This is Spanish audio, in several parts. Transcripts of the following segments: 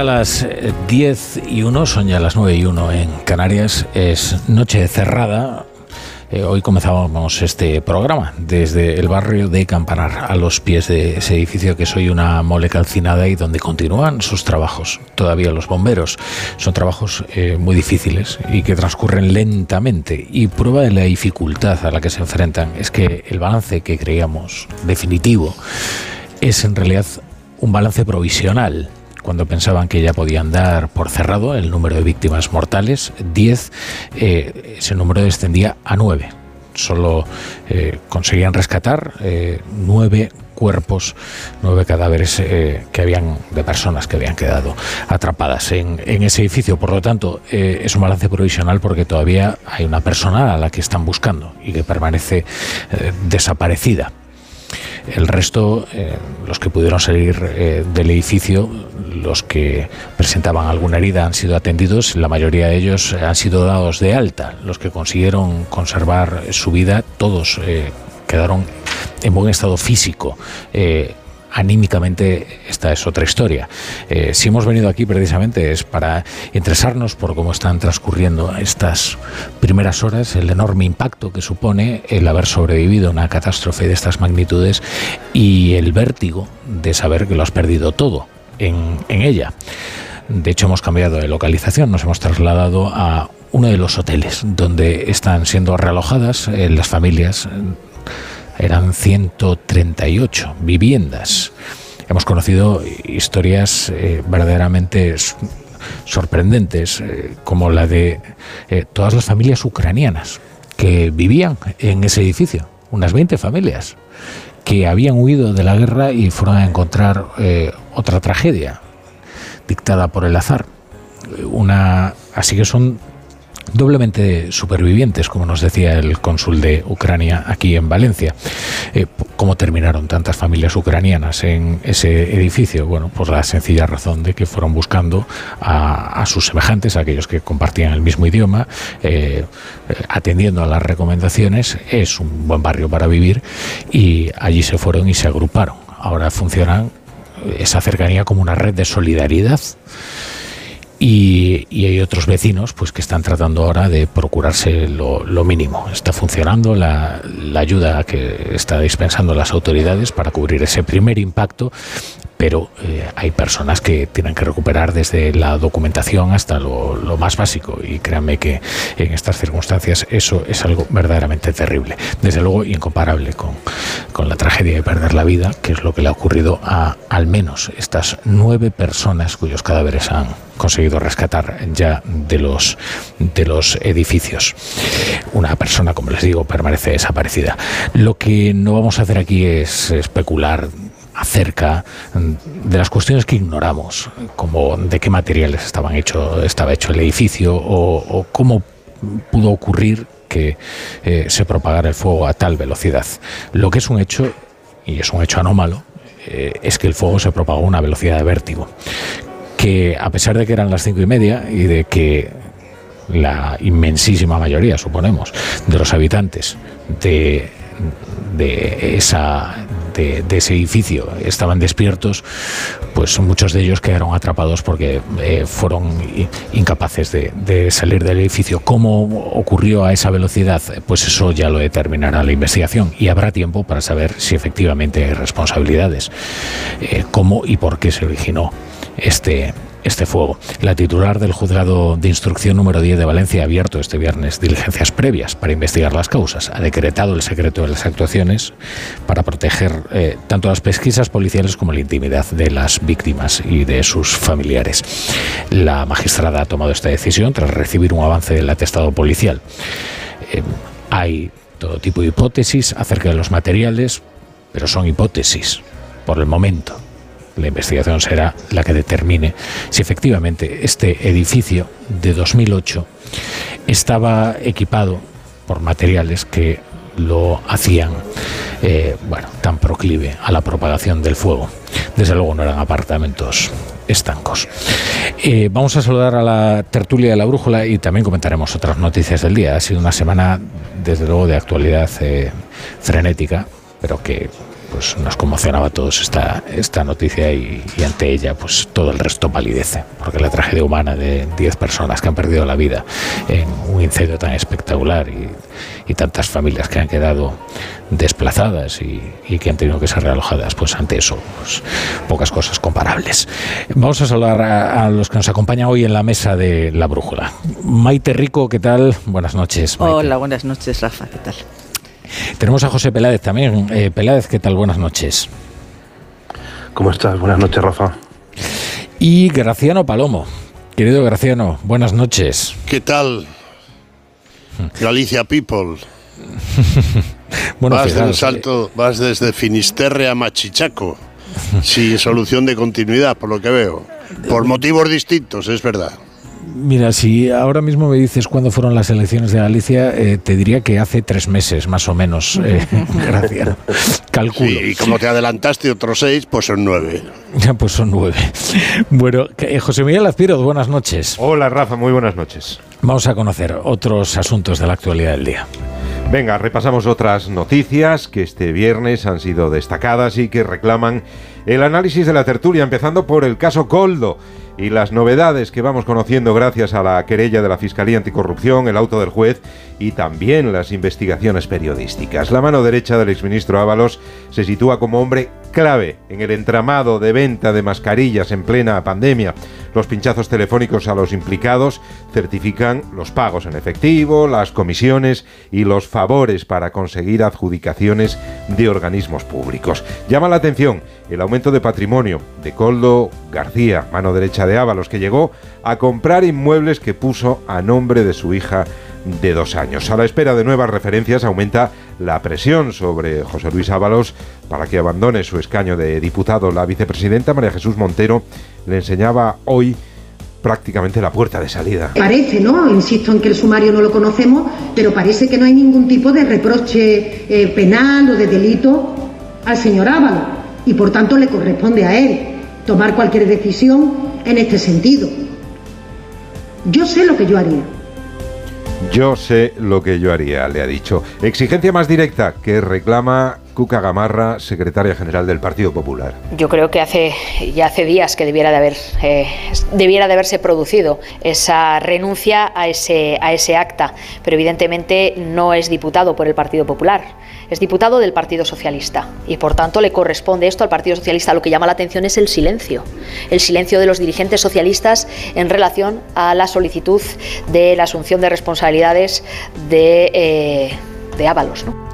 Ya las 10 eh, y 1, son ya las 9 y 1 en Canarias. Es noche cerrada. Eh, hoy comenzábamos este programa desde el barrio de Campanar, a los pies de ese edificio que soy una mole calcinada y donde continúan sus trabajos. Todavía los bomberos. Son trabajos eh, muy difíciles y que transcurren lentamente. Y prueba de la dificultad a la que se enfrentan es que el balance que creíamos definitivo es en realidad un balance provisional cuando pensaban que ya podían dar por cerrado el número de víctimas mortales, 10, eh, ese número descendía a 9. Solo eh, conseguían rescatar eh, cuerpos, nueve cadáveres que habían de personas que habían quedado atrapadas en, en ese edificio. Por lo tanto, es un balance provisional porque todavía hay una persona a la que están buscando y que permanece desaparecida. El resto, eh, los que pudieron salir eh, del edificio, los que presentaban alguna herida han sido atendidos, la mayoría de ellos han sido dados de alta. Los que consiguieron conservar su vida, todos eh, quedaron en buen estado físico anímicamente esta es otra historia. Eh, si hemos venido aquí precisamente es para interesarnos por cómo están transcurriendo estas primeras horas, el enorme impacto que supone el haber sobrevivido a una catástrofe de estas magnitudes y el vértigo de saber que lo has perdido todo en, ella. De hecho, hemos cambiado de localización, nos hemos trasladado a uno de los hoteles donde están siendo realojadas eh, las familias eran 138 viviendas. Hemos conocido historias eh, verdaderamente sorprendentes, eh, como la de eh, todas las familias ucranianas que vivían en ese edificio, unas 20 familias, que habían huido de la guerra y fueron a encontrar otra tragedia dictada por el azar. Una, así que son doblemente supervivientes, como nos decía el cónsul de Ucrania aquí en Valencia. Eh, ¿Cómo terminaron tantas familias ucranianas en ese edificio? Bueno, por la sencilla razón de que fueron buscando a, sus semejantes, a aquellos que compartían el mismo idioma, eh, eh, atendiendo a las recomendaciones. Es un buen barrio para vivir y allí se fueron y se agruparon. Ahora funcionan esa cercanía como una red de solidaridad y, hay otros vecinos pues que están tratando ahora de procurarse lo, mínimo. Está funcionando la, la, ayuda que está dispensando las autoridades para cubrir ese primer impacto, pero eh, hay personas que tienen que recuperar desde la documentación hasta lo, lo, más básico y créanme que en estas circunstancias eso es algo verdaderamente terrible. Desde luego incomparable con, con la tragedia de perder la vida, que es lo que le ha ocurrido a al menos estas nueve personas cuyos cadáveres han conseguido rescatar ya de los, de los edificios. Una persona, como les digo, permanece desaparecida. Lo que no vamos a hacer aquí es especular acerca de las cuestiones que ignoramos, como de qué materiales estaban hecho, estaba hecho el edificio o, cómo pudo ocurrir que eh, se propagara el fuego a tal velocidad. Lo que es un hecho, y es un hecho anómalo, eh, es que el fuego se propagó a una velocidad de vértigo, que a pesar de que eran las cinco y media y de que la inmensísima mayoría, suponemos, de los habitantes de, de esa de, ese edificio estaban despiertos, pues muchos de ellos quedaron atrapados porque eh, fueron incapaces de, salir del edificio. ¿Cómo ocurrió a esa velocidad? Pues eso ya lo determinará la investigación y habrá tiempo para saber si efectivamente hay responsabilidades, eh, cómo y por qué se originó este, este fuego. La titular del juzgado de instrucción número 10 de Valencia ha abierto este viernes diligencias previas para investigar las causas. Ha decretado el secreto de las actuaciones para proteger eh, tanto las pesquisas policiales como la intimidad de las víctimas y de sus familiares. La magistrada ha tomado esta decisión tras recibir un avance del atestado policial. Eh, hay todo tipo de hipótesis acerca de los materiales, pero son hipótesis por el momento. La investigación será la que determine si efectivamente este edificio de 2008 estaba equipado por materiales que lo hacían eh, bueno, tan proclive a la propagación del fuego. Desde luego no eran apartamentos estancos. Eh, vamos a saludar a la tertulia de la brújula y también comentaremos otras noticias del día. Ha sido una semana, desde luego, de actualidad eh, frenética, pero que pues nos conmocionaba a todos esta, esta noticia y, ante ella pues todo el resto palidece, porque la tragedia humana de 10 personas que han perdido la vida en un incendio tan espectacular y, tantas familias que han quedado desplazadas y, que han tenido que ser realojadas, pues ante eso, pues, pocas cosas comparables. Vamos a saludar a, los que nos acompañan hoy en la mesa de La Brújula. Maite Rico, ¿qué tal? Buenas noches. Hola, buenas noches, Rafa, ¿qué tal? Tenemos a José Peláez también. Eh, Peláez, ¿qué tal? Buenas noches. ¿Cómo estás? Buenas noches, Rafa. Y Graciano Palomo. Querido Graciano, buenas noches. ¿Qué tal? Galicia People. bueno, vas, salto, vas desde Finisterre a Machichaco, sin solución de continuidad, por lo que veo. Por motivos distintos, es verdad. Mira, si ahora mismo me dices cuándo fueron las elecciones de Galicia, eh, te diría que hace tres meses, más o menos. Eh, gracias. Calculo. y como te adelantaste otros seis, pues son nueve. Ya, pues son nueve. Bueno, eh, José Miguel Azpiroz, buenas noches. Hola, Rafa, muy buenas noches. Vamos a conocer otros asuntos de la actualidad del día. Venga, repasamos otras noticias que este viernes han sido destacadas y que reclaman el análisis de la tertulia, empezando por el caso Coldo y las novedades que vamos conociendo gracias a la querella de la Fiscalía Anticorrupción, el auto del juez y también las investigaciones periodísticas. La mano derecha del exministro Ábalos se sitúa como hombre clave en el entramado de venta de mascarillas en plena pandemia. Los pinchazos telefónicos a los implicados certifican los pagos en efectivo, las comisiones y los favores para conseguir adjudicaciones de organismos públicos. Llama la atención el aumento de patrimonio de Coldo García, mano derecha de Ábalos, que llegó a comprar inmuebles que puso a nombre de su hija de dos años. A la espera de nuevas referencias aumenta la presión sobre José Luis Ábalos para que abandone su escaño de diputado. La vicepresidenta María Jesús Montero le enseñaba hoy prácticamente la puerta de salida. Parece, ¿no? Insisto en que el sumario no lo conocemos, pero parece que no hay ningún tipo de reproche eh, penal o de delito al señor Ábalos y por tanto le corresponde a él tomar cualquier decisión en este sentido. Yo sé lo que yo haría. Yo sé lo que yo haría, le ha dicho. Exigencia más directa que reclama Cuca Gamarra, secretaria general del Partido Popular. Yo creo que hace ya hace días que debiera de haber eh, debiera de haberse producido esa renuncia a ese a ese acta, pero evidentemente no es diputado por el Partido Popular, es diputado del Partido Socialista y por tanto le corresponde esto al Partido Socialista. Lo que llama la atención es el silencio, el silencio de los dirigentes socialistas en relación a la solicitud de la asunción de responsabilidades de eh, de Ábalos, ¿no?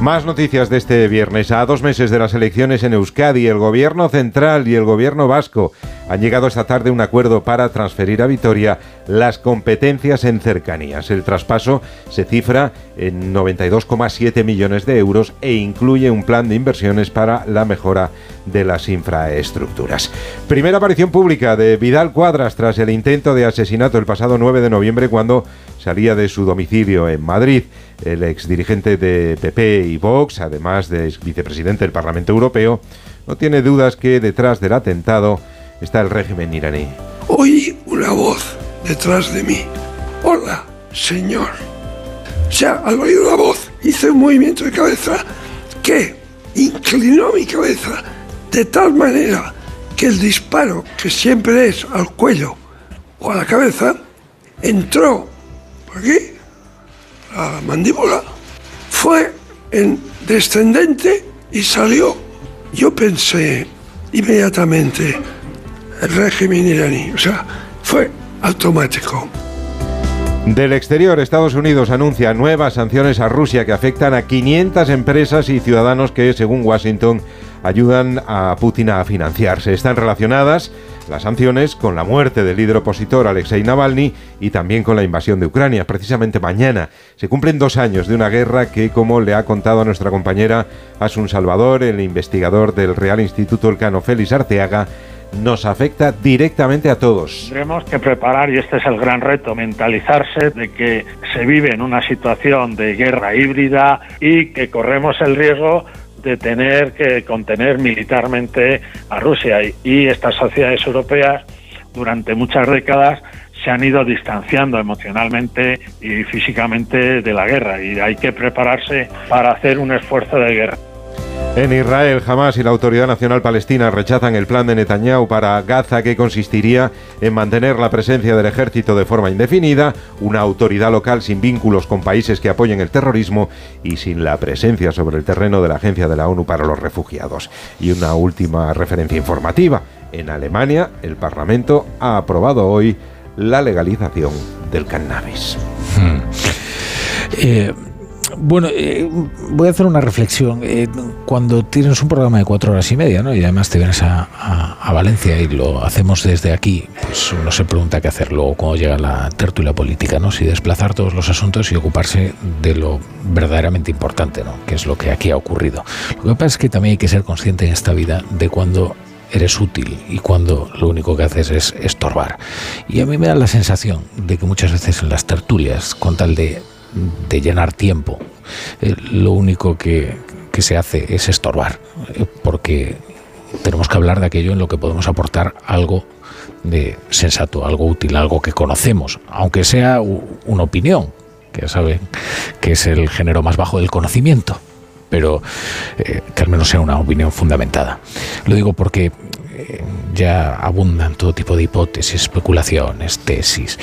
Más noticias de este viernes. A dos meses de las elecciones en Euskadi, el gobierno central y el gobierno vasco han llegado esta tarde un acuerdo para transferir a Vitoria las competencias en cercanías. El traspaso se cifra en 92,7 millones de euros e incluye un plan de inversiones para la mejora de las infraestructuras. Primera aparición pública de Vidal Cuadras tras el intento de asesinato el pasado 9 de noviembre cuando salía de su domicilio en Madrid. El exdirigente de PP y Vox, además de vicepresidente del Parlamento Europeo, no tiene dudas que detrás del atentado está el régimen iraní. Oí una voz detrás de mí. Hola, señor. O sea, al oír la voz hice un movimiento de cabeza que inclinó mi cabeza de tal manera que el disparo, que siempre es al cuello o a la cabeza, entró aquí, la mandíbula, fue en descendente y salió. Yo pensé inmediatamente, el régimen iraní. O sea, fue automático. Del exterior, Estados Unidos anuncia nuevas sanciones a Rusia que afectan a 500 empresas y ciudadanos que, según Washington, ayudan a Putin a financiarse. Están relacionadas las sanciones con la muerte del líder opositor Alexei Navalny y también con la invasión de Ucrania. Precisamente mañana se cumplen dos años de una guerra que, como le ha contado a nuestra compañera Asun Salvador, el investigador del Real Instituto Elcano Félix Arteaga, nos afecta directamente a todos. Tendremos que preparar, y este es el gran reto, mentalizarse de que se vive en una situación de guerra híbrida y que corremos el riesgo de tener que contener militarmente a Rusia. Y estas sociedades europeas durante muchas décadas se han ido distanciando emocionalmente y físicamente de la guerra y hay que prepararse para hacer un esfuerzo de guerra. En Israel, Hamas y la Autoridad Nacional Palestina rechazan el plan de Netanyahu para Gaza que consistiría en mantener la presencia del ejército de forma indefinida, una autoridad local sin vínculos con países que apoyen el terrorismo y sin la presencia sobre el terreno de la Agencia de la ONU para los Refugiados. Y una última referencia informativa. En Alemania, el Parlamento ha aprobado hoy la legalización del cannabis. Hmm. Eh, bueno, eh, voy a hacer una reflexión. Eh, cuando tienes un programa de cuatro horas y media, ¿no? Y además te vienes a, Valencia y lo hacemos desde aquí, pues uno se pregunta qué hacer luego cuando llega la tertulia política, ¿no? Si desplazar todos los asuntos y ocuparse de lo verdaderamente importante, ¿no? Que es lo que aquí ha ocurrido. Lo que pasa es que también hay que ser consciente en esta vida de cuando eres útil y cuando lo único que haces es estorbar. Y a mí me da la sensación de que muchas veces en las tertulias, con tal de de llenar tiempo. Eh, lo único que, que, se hace es estorbar, eh, porque tenemos que hablar de aquello en lo que podemos aportar algo de sensato, algo útil, algo que conocemos, aunque sea una opinión, que ya saben que es el género más bajo del conocimiento, pero eh, que al menos sea una opinión fundamentada. Lo digo porque ya abundan todo tipo de hipótesis, especulaciones, tesis,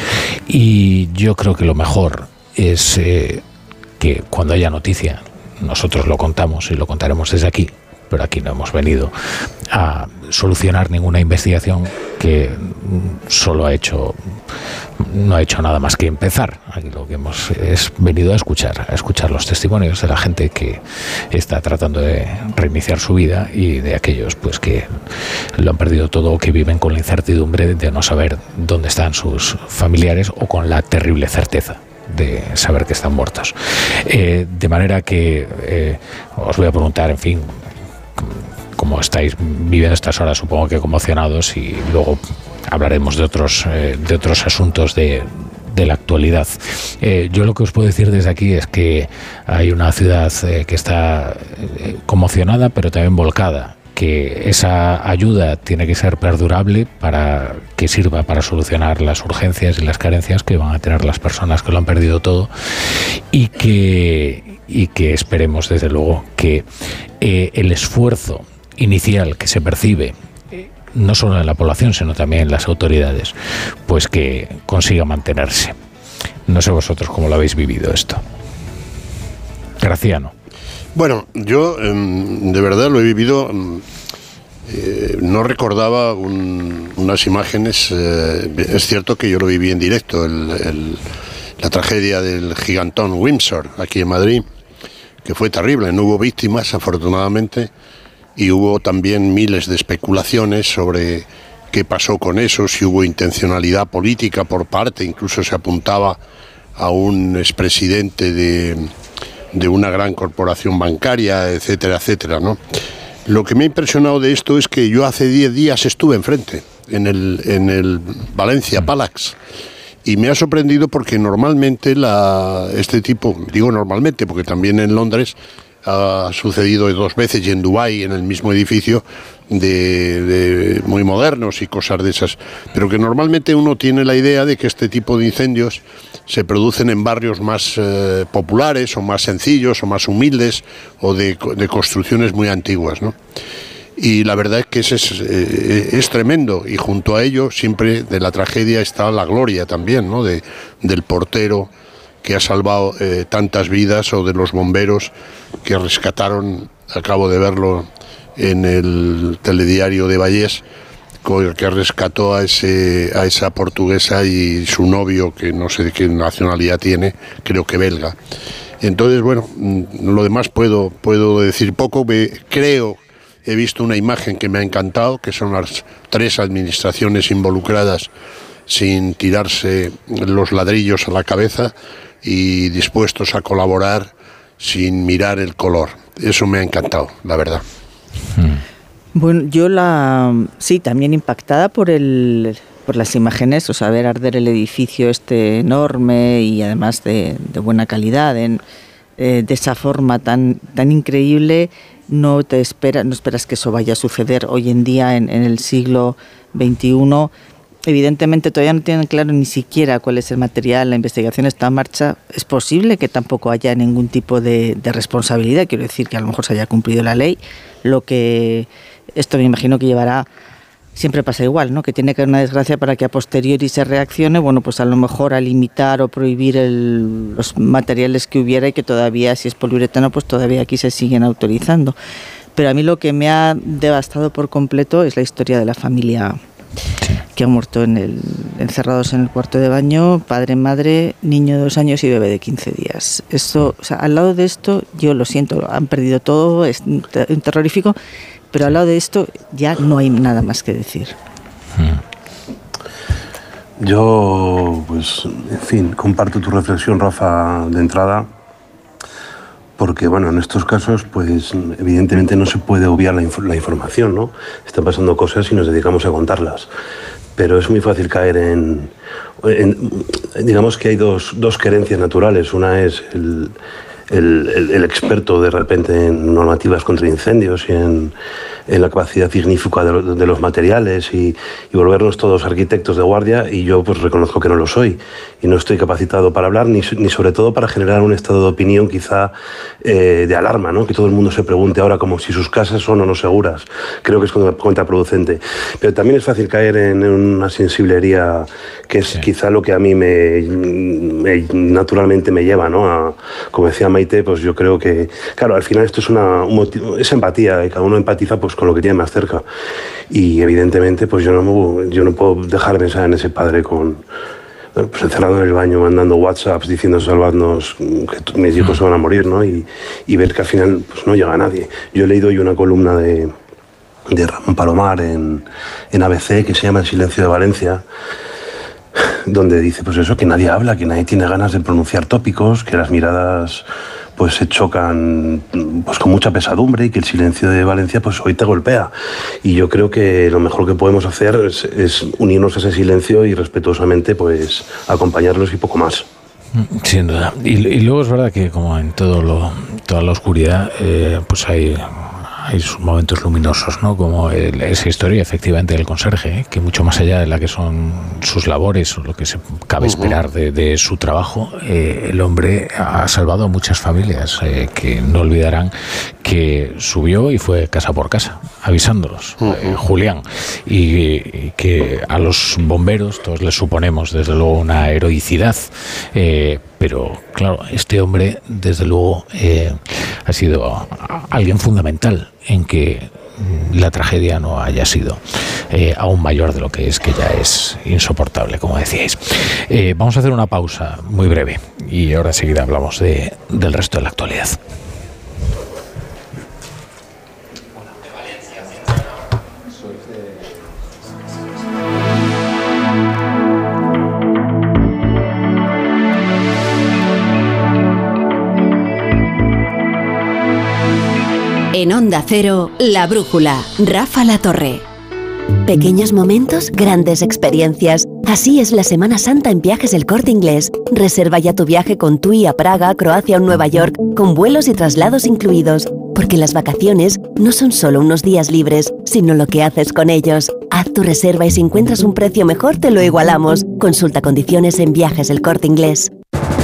y yo creo que lo mejor es eh, que cuando haya noticia, nosotros lo contamos y lo contaremos desde aquí, pero aquí no hemos venido a solucionar ninguna investigación que solo ha hecho no ha hecho nada más que empezar. Aquí lo que hemos es venido a escuchar, a escuchar los testimonios de la gente que está tratando de reiniciar su vida y de aquellos pues que lo han perdido todo o que viven con la incertidumbre de no saber dónde están sus familiares o con la terrible certeza de saber que están muertos. Eh, de manera que eh, os voy a preguntar, en fin, cómo estáis viviendo estas horas, supongo que conmocionados, y luego hablaremos de otros, eh, de otros asuntos de, de la actualidad. yo lo que os puedo decir desde aquí es que hay una ciudad que está conmocionada, pero también volcada que esa ayuda tiene que ser perdurable para que sirva para solucionar las urgencias y las carencias que van a tener las personas que lo han perdido todo y que, y que esperemos desde luego que eh, el esfuerzo inicial que se percibe no solo en la población sino también en las autoridades pues que consiga mantenerse. No sé vosotros cómo lo habéis vivido esto. Graciano bueno, yo em, de verdad lo he vivido. Em, eh, no recordaba unas imágenes. Eh, es cierto que yo lo viví en directo, la tragedia del gigantón Windsor, aquí en Madrid, que fue terrible. No hubo víctimas, afortunadamente, y hubo también miles de especulaciones sobre qué pasó con eso, si hubo intencionalidad política por parte, incluso se apuntaba a un expresidente de de una gran corporación bancaria, etcétera, etcétera, ¿no? Lo que me ha impresionado de esto es que yo hace 10 días estuve enfrente, en el, en el Valencia Palax, y me ha sorprendido porque normalmente la, este tipo, digo normalmente, porque también en Londres ha sucedido dos veces y en Dubái, en el mismo edificio, de, muy modernos y cosas de esas. Pero que normalmente uno tiene la idea de que este tipo de incendios se producen en barrios más eh, populares o más sencillos o más humildes o de, construcciones muy antiguas. ¿no? Y la verdad es que es, eh, es, tremendo y junto a ello siempre de la tragedia está la gloria también ¿no? de, del portero que ha salvado eh, tantas vidas o de los bomberos que rescataron, acabo de verlo en el telediario de Vallés, que rescató a, ese, a esa portuguesa y su novio, que no sé de qué nacionalidad tiene, creo que belga. Entonces, bueno, mm, lo demás puedo, puedo decir poco. creo, he visto una imagen que me ha encantado, que son las tres administraciones involucradas sin tirarse los ladrillos a la cabeza y dispuestos a colaborar sin mirar el color. Eso me ha encantado, la verdad. Hmm. Bueno, yo la sí, también impactada por el por las imágenes, o sea, ver arder el edificio este enorme y además de, buena calidad, eh, de esa forma tan tan increíble, no te esperas, no esperas que eso vaya a suceder hoy en día en, en el siglo XXI evidentemente todavía no tienen claro ni siquiera cuál es el material, la investigación está en marcha, es posible que tampoco haya ningún tipo de, responsabilidad, quiero decir que a lo mejor se haya cumplido la ley, lo que esto me imagino que llevará, siempre pasa igual, ¿no? que tiene que haber una desgracia para que a posteriori se reaccione, bueno, pues a lo mejor a limitar o prohibir los materiales que hubiera y que todavía, si es poliuretano, pues todavía aquí se siguen autorizando. Pero a mí lo que me ha devastado por completo es la historia de la familia que han muerto en el, encerrados en el cuarto de baño, padre, madre, niño de dos años y bebé de 15 días. Esto, al lado de esto, yo lo siento, han perdido todo, es terrorífico, pero al lado de esto ya no hay nada más que decir. Yo, pues, en fin, comparto tu reflexión, Rafa, de entrada porque bueno, en estos casos, pues evidentemente no se puede obviar la, información, ¿no? Están pasando cosas y nos dedicamos a contarlas. Pero es muy fácil caer en, digamos que hay dos, dos querencias naturales. Una es el, el, experto de repente en normativas contra incendios y en, la capacidad signífica de, los materiales y, volvernos todos arquitectos de guardia y yo pues reconozco que no lo soy y no estoy capacitado para hablar ni, ni sobre todo para generar un estado de opinión quizá eh, de alarma, ¿no? que todo el mundo se pregunte ahora como si sus casas son o no seguras. Creo que es contraproducente. Pero también es fácil caer en una sensiblería que es quizá lo que a mí me, naturalmente me lleva, ¿no? A, como decía pues yo creo que, claro, al final esto es una es empatía, y cada uno empatiza pues con lo que tiene más cerca. Y evidentemente, pues yo no, yo no puedo dejar de pensar en ese padre con, pues encerrado en el baño mandando WhatsApps diciendo salvadnos que mis hijos se van a morir, ¿no? Y, ver que al final pues no llega a nadie. Yo he leído hoy una columna de, de Ramón Palomar en, en ABC que se llama El silencio de Valencia donde dice pues eso, que nadie habla, que nadie tiene ganas de pronunciar tópicos, que las miradas pues se chocan pues con mucha pesadumbre y que el silencio de Valencia pues hoy te golpea. Y yo creo que lo mejor que podemos hacer es, unirnos a ese silencio y respetuosamente pues acompañarlos y poco más. Sin duda. Y, luego es verdad que como en todo lo, toda la oscuridad, eh, pues hay hay sus momentos luminosos, ¿no? Como esa historia, efectivamente, del conserje, ¿eh? que mucho más allá de la que son sus labores o lo que se cabe esperar de, su trabajo, eh, el hombre ha salvado a muchas familias eh, que no olvidarán que subió y fue casa por casa, avisándolos, Julián, y, que a los bomberos todos les suponemos, desde luego, una heroicidad pero claro, este hombre desde luego eh, ha sido alguien fundamental en que la tragedia no haya sido eh, aún mayor de lo que es, que ya es insoportable, como decíais. Eh, vamos a hacer una pausa muy breve y ahora enseguida hablamos de, del resto de la actualidad. En Onda Cero, La Brújula, Rafa La Torre. Pequeños momentos, grandes experiencias. Así es la Semana Santa en Viajes El Corte Inglés. Reserva ya tu viaje con TUI a Praga, Croacia o Nueva York, con vuelos y traslados incluidos. Porque las vacaciones no son solo unos días libres, sino lo que haces con ellos. Haz tu reserva y si encuentras un precio mejor te lo igualamos. Consulta condiciones en Viajes El Corte Inglés.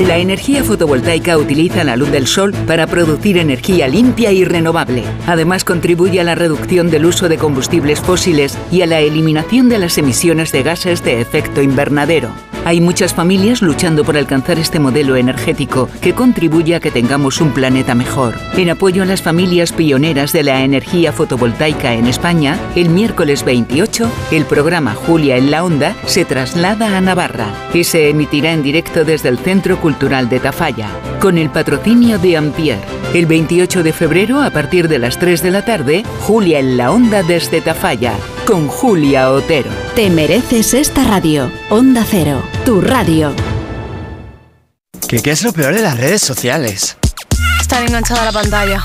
La energía fotovoltaica utiliza la luz del sol para producir energía limpia y renovable. Además, contribuye a la reducción del uso de combustibles fósiles y a la eliminación de las emisiones de gases de efecto invernadero. Hay muchas familias luchando por alcanzar este modelo energético que contribuye a que tengamos un planeta mejor. En apoyo a las familias pioneras de la energía fotovoltaica en España, el miércoles 28, el programa Julia en la Onda se traslada a Navarra y se emitirá en directo desde el Centro Cultural de Tafalla, con el patrocinio de Ampier. El 28 de febrero, a partir de las 3 de la tarde, Julia en la Onda desde Tafalla, con Julia Otero. Te mereces esta radio. Onda Cero, tu radio. ¿Qué, ¿Qué es lo peor de las redes sociales? Estar enganchada a la pantalla.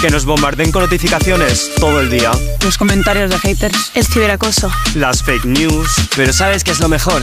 Que nos bombarden con notificaciones todo el día. Los comentarios de haters. El ciberacoso. Las fake news. Pero ¿sabes qué es lo mejor?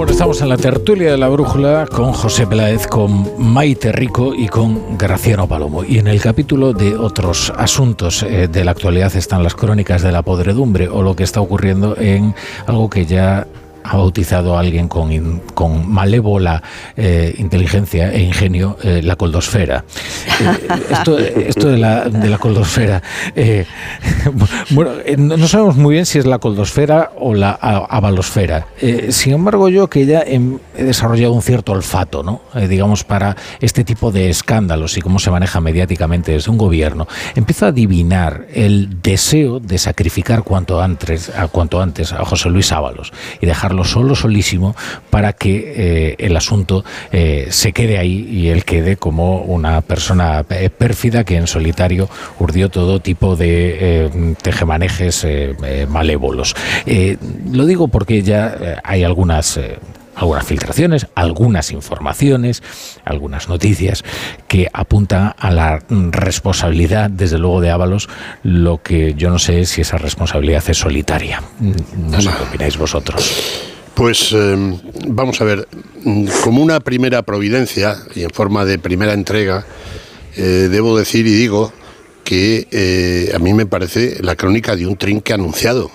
Bueno, estamos en la tertulia de la brújula con José Peláez, con Maite Rico y con Graciano Palomo. Y en el capítulo de otros asuntos eh, de la actualidad están las crónicas de la podredumbre o lo que está ocurriendo en algo que ya ha bautizado a alguien con, in- con malévola eh, inteligencia e ingenio eh, la coldosfera. Eh, esto, esto de, la, de la coldosfera, bueno, no sabemos muy bien si es la coldosfera o la a- avalosfera. Eh, sin embargo, yo que ya he, he desarrollado un cierto olfato, ¿no? Digamos, para este tipo de escándalos y cómo se maneja mediáticamente desde un gobierno, empiezo a adivinar el deseo de sacrificar cuanto antes a, cuanto antes a José Luis Ábalos y dejarlo solo, solísimo, para que eh, el asunto eh, se quede ahí y él quede como una persona eh, pérfida que en solitario urdió todo tipo de tejemanejes malévolos. Lo digo porque ya hay algunas... algunas filtraciones, algunas informaciones, algunas noticias que apuntan a la responsabilidad, desde luego, de Ábalos, lo que yo no sé si esa responsabilidad es solitaria. Mm, No sé qué opináis vosotros. Pues eh, vamos a ver, mm, como una primera providencia y en forma de primera entrega, eh, debo decir y digo que eh, a mí me parece la crónica de un trinque anunciado.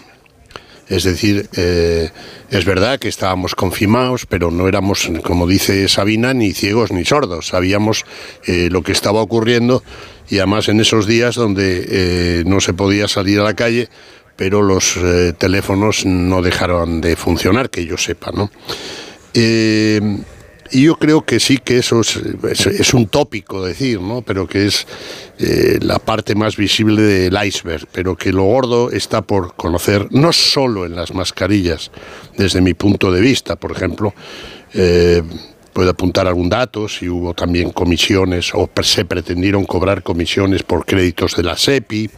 Es decir, eh, es verdad que estábamos confirmados, pero no éramos, como dice Sabina, ni ciegos ni sordos. Sabíamos lo que estaba ocurriendo y además en esos días donde no se podía salir a la calle, pero los eh, teléfonos no dejaron de funcionar, que yo sepa, ¿no? Eh, y yo creo que sí que eso es, es- un tópico decir, ¿no? Pero que es eh, la parte más visible del iceberg, pero que lo gordo está por conocer no solo en las mascarillas, desde mi punto de vista, por ejemplo, eh, puedo apuntar algún dato, si hubo también comisiones o se pretendieron cobrar comisiones por créditos de la SEPI,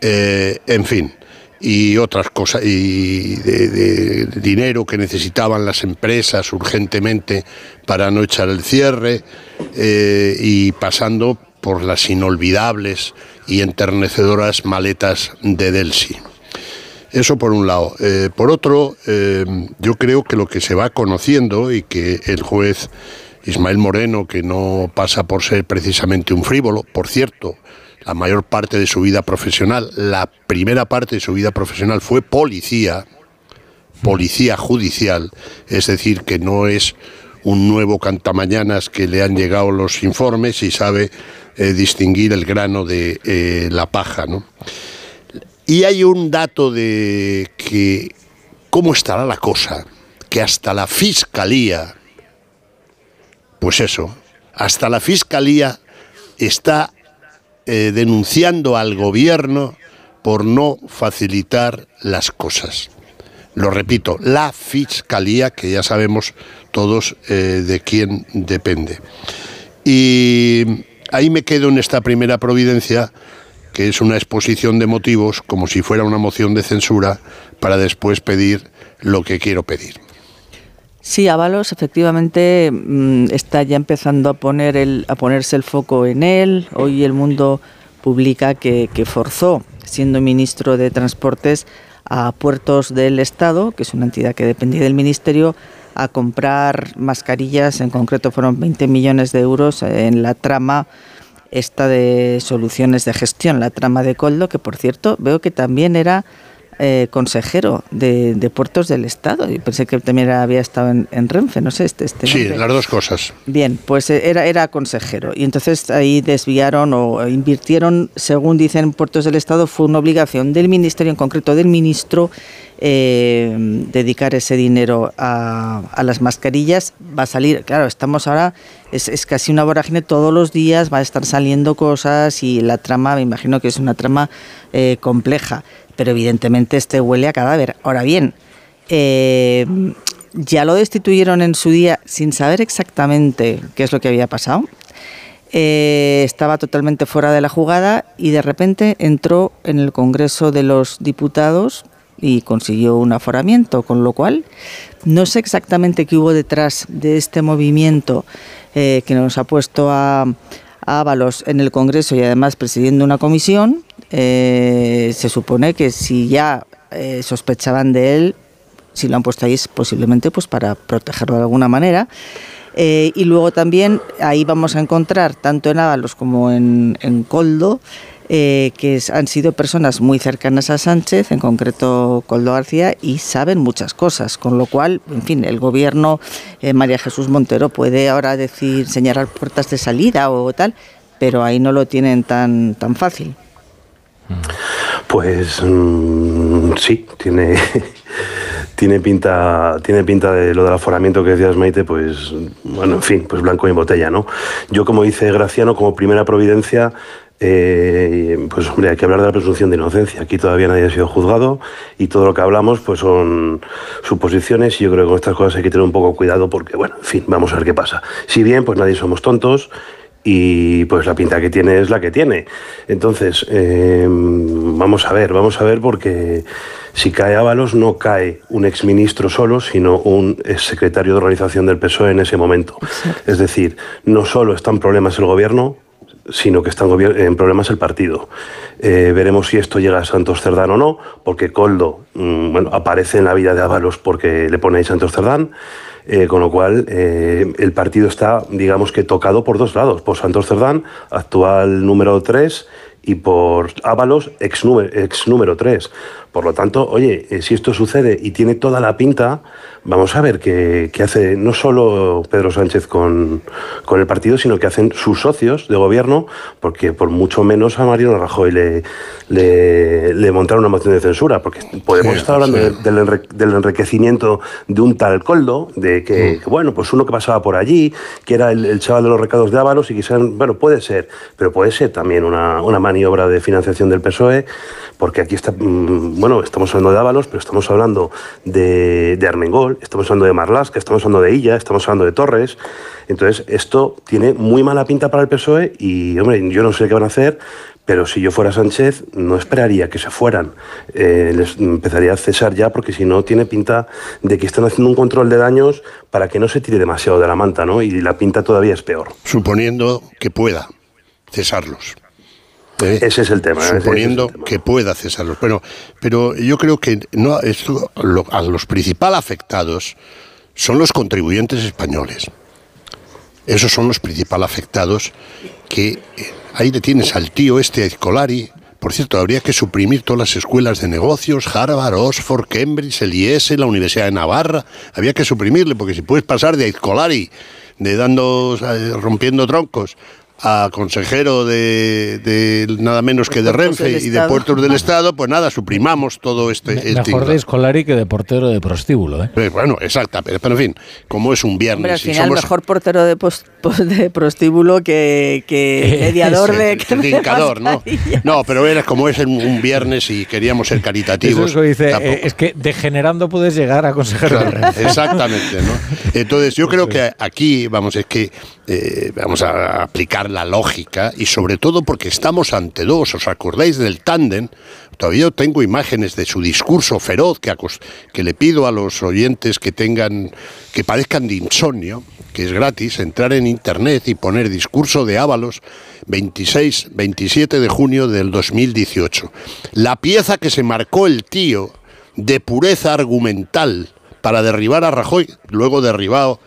en fin, y otras cosas, y de, dinero que necesitaban las empresas urgentemente para no echar el cierre, eh, y pasando por las inolvidables y enternecedoras maletas de Delsi. Eso por un lado. Eh, por otro, eh, yo creo que lo que se va conociendo y que el juez Ismael Moreno, que no pasa por ser precisamente un frívolo, por cierto, la mayor parte de su vida profesional, la primera parte de su vida profesional fue policía, policía judicial, es decir, que no es un nuevo cantamañanas que le han llegado los informes y sabe eh, distinguir el grano de eh, la paja. ¿no? Y hay un dato de que, ¿cómo estará la cosa? Que hasta la fiscalía, pues eso, hasta la fiscalía está eh, denunciando al gobierno por no facilitar las cosas. Lo repito, la fiscalía, que ya sabemos todos eh, de quién depende. Y ahí me quedo en esta primera providencia, que es una exposición de motivos, como si fuera una moción de censura, para después pedir lo que quiero pedir. Sí, Ábalos efectivamente mm, está ya empezando a, poner el, a ponerse el foco en él. Hoy el mundo publica que, que forzó, siendo ministro de Transportes, a Puertos del Estado, que es una entidad que dependía del Ministerio, a comprar mascarillas, en concreto fueron 20 millones de euros en la trama esta de soluciones de gestión, la trama de Coldo, que por cierto veo que también era eh, consejero de, Puertos del Estado. y pensé que también había estado en, Renfe, no sé. Este, este sí, las dos cosas. Bien, pues eh, era, era consejero. Y entonces ahí desviaron o invirtieron, según dicen Puertos del Estado, fue una obligación del Ministerio, en concreto del ministro, eh, dedicar ese dinero a, a, las mascarillas. Va a salir, claro, estamos ahora, es, es, casi una vorágine todos los días, va a estar saliendo cosas y la trama, me imagino que es una trama compleja pero evidentemente este huele a cadáver. Ahora bien, eh, ya lo destituyeron en su día sin saber exactamente qué es lo que había pasado. Eh, estaba totalmente fuera de la jugada y de repente entró en el Congreso de los Diputados y consiguió un aforamiento, con lo cual no sé exactamente qué hubo detrás de este movimiento eh, que nos ha puesto a, a Ábalos en el Congreso y además presidiendo una comisión eh, se supone que si ya eh, sospechaban de él, si lo han puesto ahí es posiblemente pues para protegerlo de alguna manera. Eh, y luego también ahí vamos a encontrar, tanto en Ábalos como en, Coldo, que han sido personas muy cercanas a Sánchez, en concreto Coldo García, y saben muchas cosas, con lo cual, en fin, el gobierno, María Jesús Montero puede ahora decir, señalar puertas de salida o tal, pero ahí no lo tienen tan, tan fácil. Pues mm, sí, tiene, tiene pinta, tiene pinta de lo del aforamiento que decías Maite, pues bueno, en fin, pues blanco y botella, ¿no? Yo como dice Graciano, como primera providencia, eh, pues hombre, hay que hablar de la presunción de inocencia. Aquí todavía nadie ha sido juzgado y todo lo que hablamos pues son suposiciones y yo creo que con estas cosas hay que tener un poco cuidado porque, bueno, en fin, vamos a ver qué pasa. Si bien, pues nadie somos tontos y pues la pinta que tiene es la que tiene. Entonces, em, vamos a ver, vamos a ver porque si cae Ábalos no cae un exministro solo, sino un secretario de organización del PSOE en ese momento. Es decir, no solo están problemas el gobierno, sino que están en problemas el partido. Eh, veremos si esto llega a Santos Cerdán o no, porque Coldo mm, bueno, aparece en la vida de Ábalos porque le pone ahí Santos Cerdán. Eh, con lo cual eh, el partido está, digamos que tocado por dos lados, por Santos Cerdán, actual número 3, y por Ábalos, ex número, ex número 3. Por lo tanto, oye, eh, si esto sucede y tiene toda la pinta, vamos a ver qué, hace no solo Pedro Sánchez con, el partido, sino que hacen sus socios de gobierno, porque por mucho menos a Mariano Rajoy le, le, montaron una moción de censura, porque podemos estar hablando del, enriquecimiento de un tal Coldo, de que, mm. bueno, pues uno que pasaba por allí, que era el, chaval de los recados de Ábalos, y quizás, bueno, puede ser, pero puede ser también una, una maniobra de financiación del PSOE, porque aquí está, mm, bueno, estamos hablando de Ábalos, pero estamos hablando de, de Armengol, estamos hablando de Marlasca, estamos hablando de Illa, estamos hablando de Torres. Entonces, esto tiene muy mala pinta para el PSOE y, hombre, yo no sé qué van a hacer, pero si yo fuera Sánchez, no esperaría que se fueran. Eh, les empezaría a cesar ya, porque si no, tiene pinta de que están haciendo un control de daños para que no se tire demasiado de la manta, ¿no? Y la pinta todavía es peor. Suponiendo que pueda cesarlos. ¿Eh? Ese es el tema. ese es el Suponiendo que pueda cesarlos. Pero, pero yo creo que no, esto, lo- a los principales afectados son los contribuyentes españoles. Esos son los principales afectados que eh, ahí le tienes al tío este Escolari. Por cierto, habría que suprimir todas las escuelas de negocios, Harvard, Oxford, Cambridge, el IES, la Universidad de Navarra. Había que suprimirle, porque si puedes pasar de Escolari, de dando, eh, rompiendo troncos, a consejero de, de nada menos que de Renfe y de. Puertos del Estado, pues nada, suprimamos todo este... este Mejor de tinglado. Escolari que de portero de prostíbulo, ¿eh? Pues bueno, exacta, pero, pero en fin, como es un viernes Hombre, al y final, somos mejor portero de, pos- pos- de prostíbulo que, que mediador de... Sí, trincador, ¿no? No, pero era como es un, viernes y queríamos ser Eso caritativos. es lo que dice, eh, es que degenerando puedes llegar a consejero de Renfe. exactamente, ¿no? Entonces yo creo que aquí, vamos, es que eh, vamos a aplicar la lógica y sobre todo porque estamos ante dos, ¿os acordáis del tándem? Todavía tengo imágenes de su discurso feroz que, le pido a los oyentes que tengan, que padezcan de insomnio, que es gratis, entrar en internet y poner discurso de Ábalos 26, 27 de junio del 2018. La pieza que se marcó el tío de pureza argumental para derribar a Rajoy, luego derribado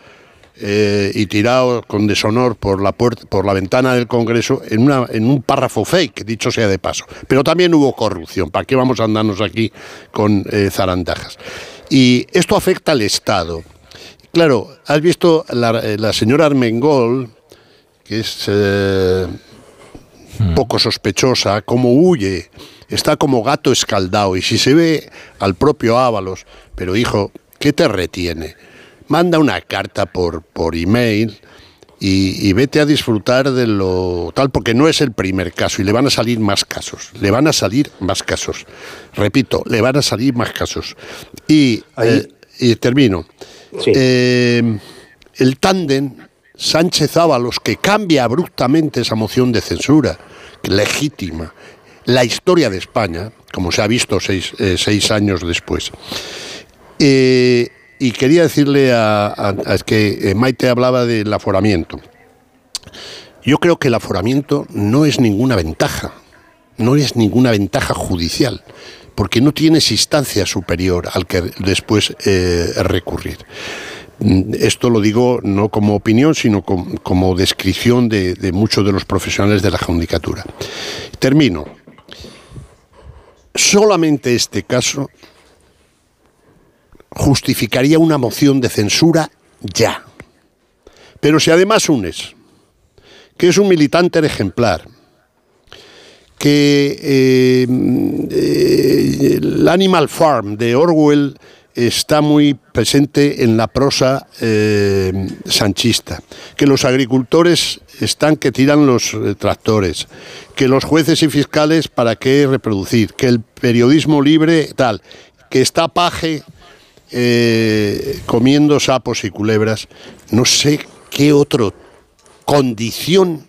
eh, y tirado con deshonor por la puerta, por la ventana del Congreso en, una, en un párrafo fake, dicho sea de paso. Pero también hubo corrupción. ¿Para qué vamos a andarnos aquí con eh, zarandajas? Y esto afecta al Estado. Claro, has visto la, eh, la señora Armengol, que es eh, poco sospechosa, cómo huye, está como gato escaldado. Y si se ve al propio Ábalos, pero hijo, ¿qué te retiene? Manda una carta por, por email y, y vete a disfrutar de lo tal, porque no es el primer caso y le van a salir más casos. Le van a salir más casos. Repito, le van a salir más casos. Y, eh, y termino. Eh, el tándem Sánchez Ábalos, que cambia abruptamente esa moción de censura, legítima, la historia de España, como se ha visto seis, eh, seis años después. Eh, y quería decirle a, a- a- es que eh, Maite hablaba del aforamiento. Yo creo que el aforamiento no es ninguna ventaja, no es ninguna ventaja judicial, porque no tienes instancia superior al que después eh, recurrir. Mm, Esto lo digo no como opinión, sino com- como descripción de, de muchos de los profesionales de la judicatura. Termino. Solamente este caso justificaría una moción de censura ya. Pero si además unes que es un militante ejemplar, que eh, eh, el Animal Farm de Orwell está muy presente en la prosa eh, sanchista, que los agricultores están que tiran los tractores, que los jueces y fiscales para qué reproducir, que el periodismo libre tal, que está paje eh, comiendo sapos y culebras, no sé qué otra condición,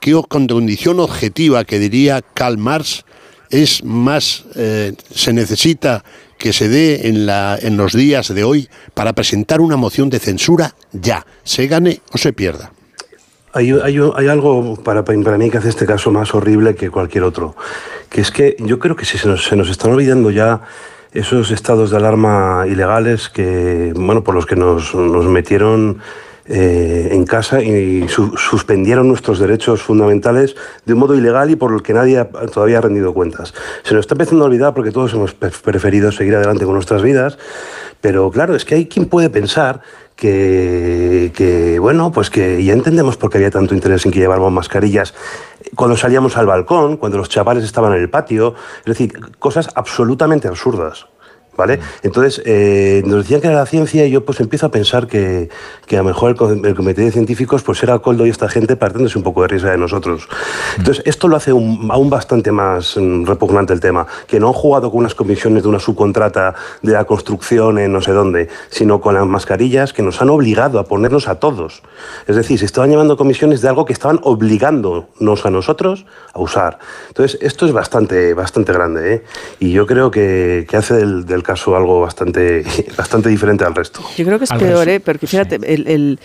qué condición objetiva que diría Karl Marx es más, eh, se necesita que se dé en, la, en los días de hoy para presentar una moción de censura ya, se gane o se pierda. Hay, hay- hay algo para, para mí que hace este caso más horrible que cualquier otro, que es que yo creo que si se nos, se nos están olvidando ya esos estados de alarma ilegales que, bueno, por los que nos, metieron eh, en casa y su- suspendieron nuestros derechos fundamentales de un modo ilegal y por el que nadie todavía ha rendido cuentas. Se nos está empezando a olvidar porque todos hemos pre- preferido seguir adelante con nuestras vidas, pero claro, es que hay quien puede pensar que, que, bueno, pues que ya entendemos por qué había tanto interés en que lleváramos mascarillas cuando salíamos al balcón, cuando los chavales estaban en el patio, es decir, cosas absolutamente absurdas. ¿Vale? Entonces, eh, nos decían que era la ciencia y yo pues empiezo a pensar que, que a lo mejor el, co- el comité de científicos pues era Coldo y esta gente partiéndose un poco de risa de nosotros. Entonces, esto lo hace un- aún bastante más mm, repugnante el tema, que no han jugado con unas comisiones de una subcontrata de la construcción en no sé dónde, sino con las mascarillas que nos han obligado a ponernos a todos. Es decir, se estaban llevando comisiones de algo que estaban obligándonos a nosotros a usar. Entonces, esto es bastante, bastante grande, ¿eh? Y yo creo que, que hace del, del el caso algo bastante, bastante diferente al resto. Yo creo que es peor, ¿eh? porque fíjate, el, el-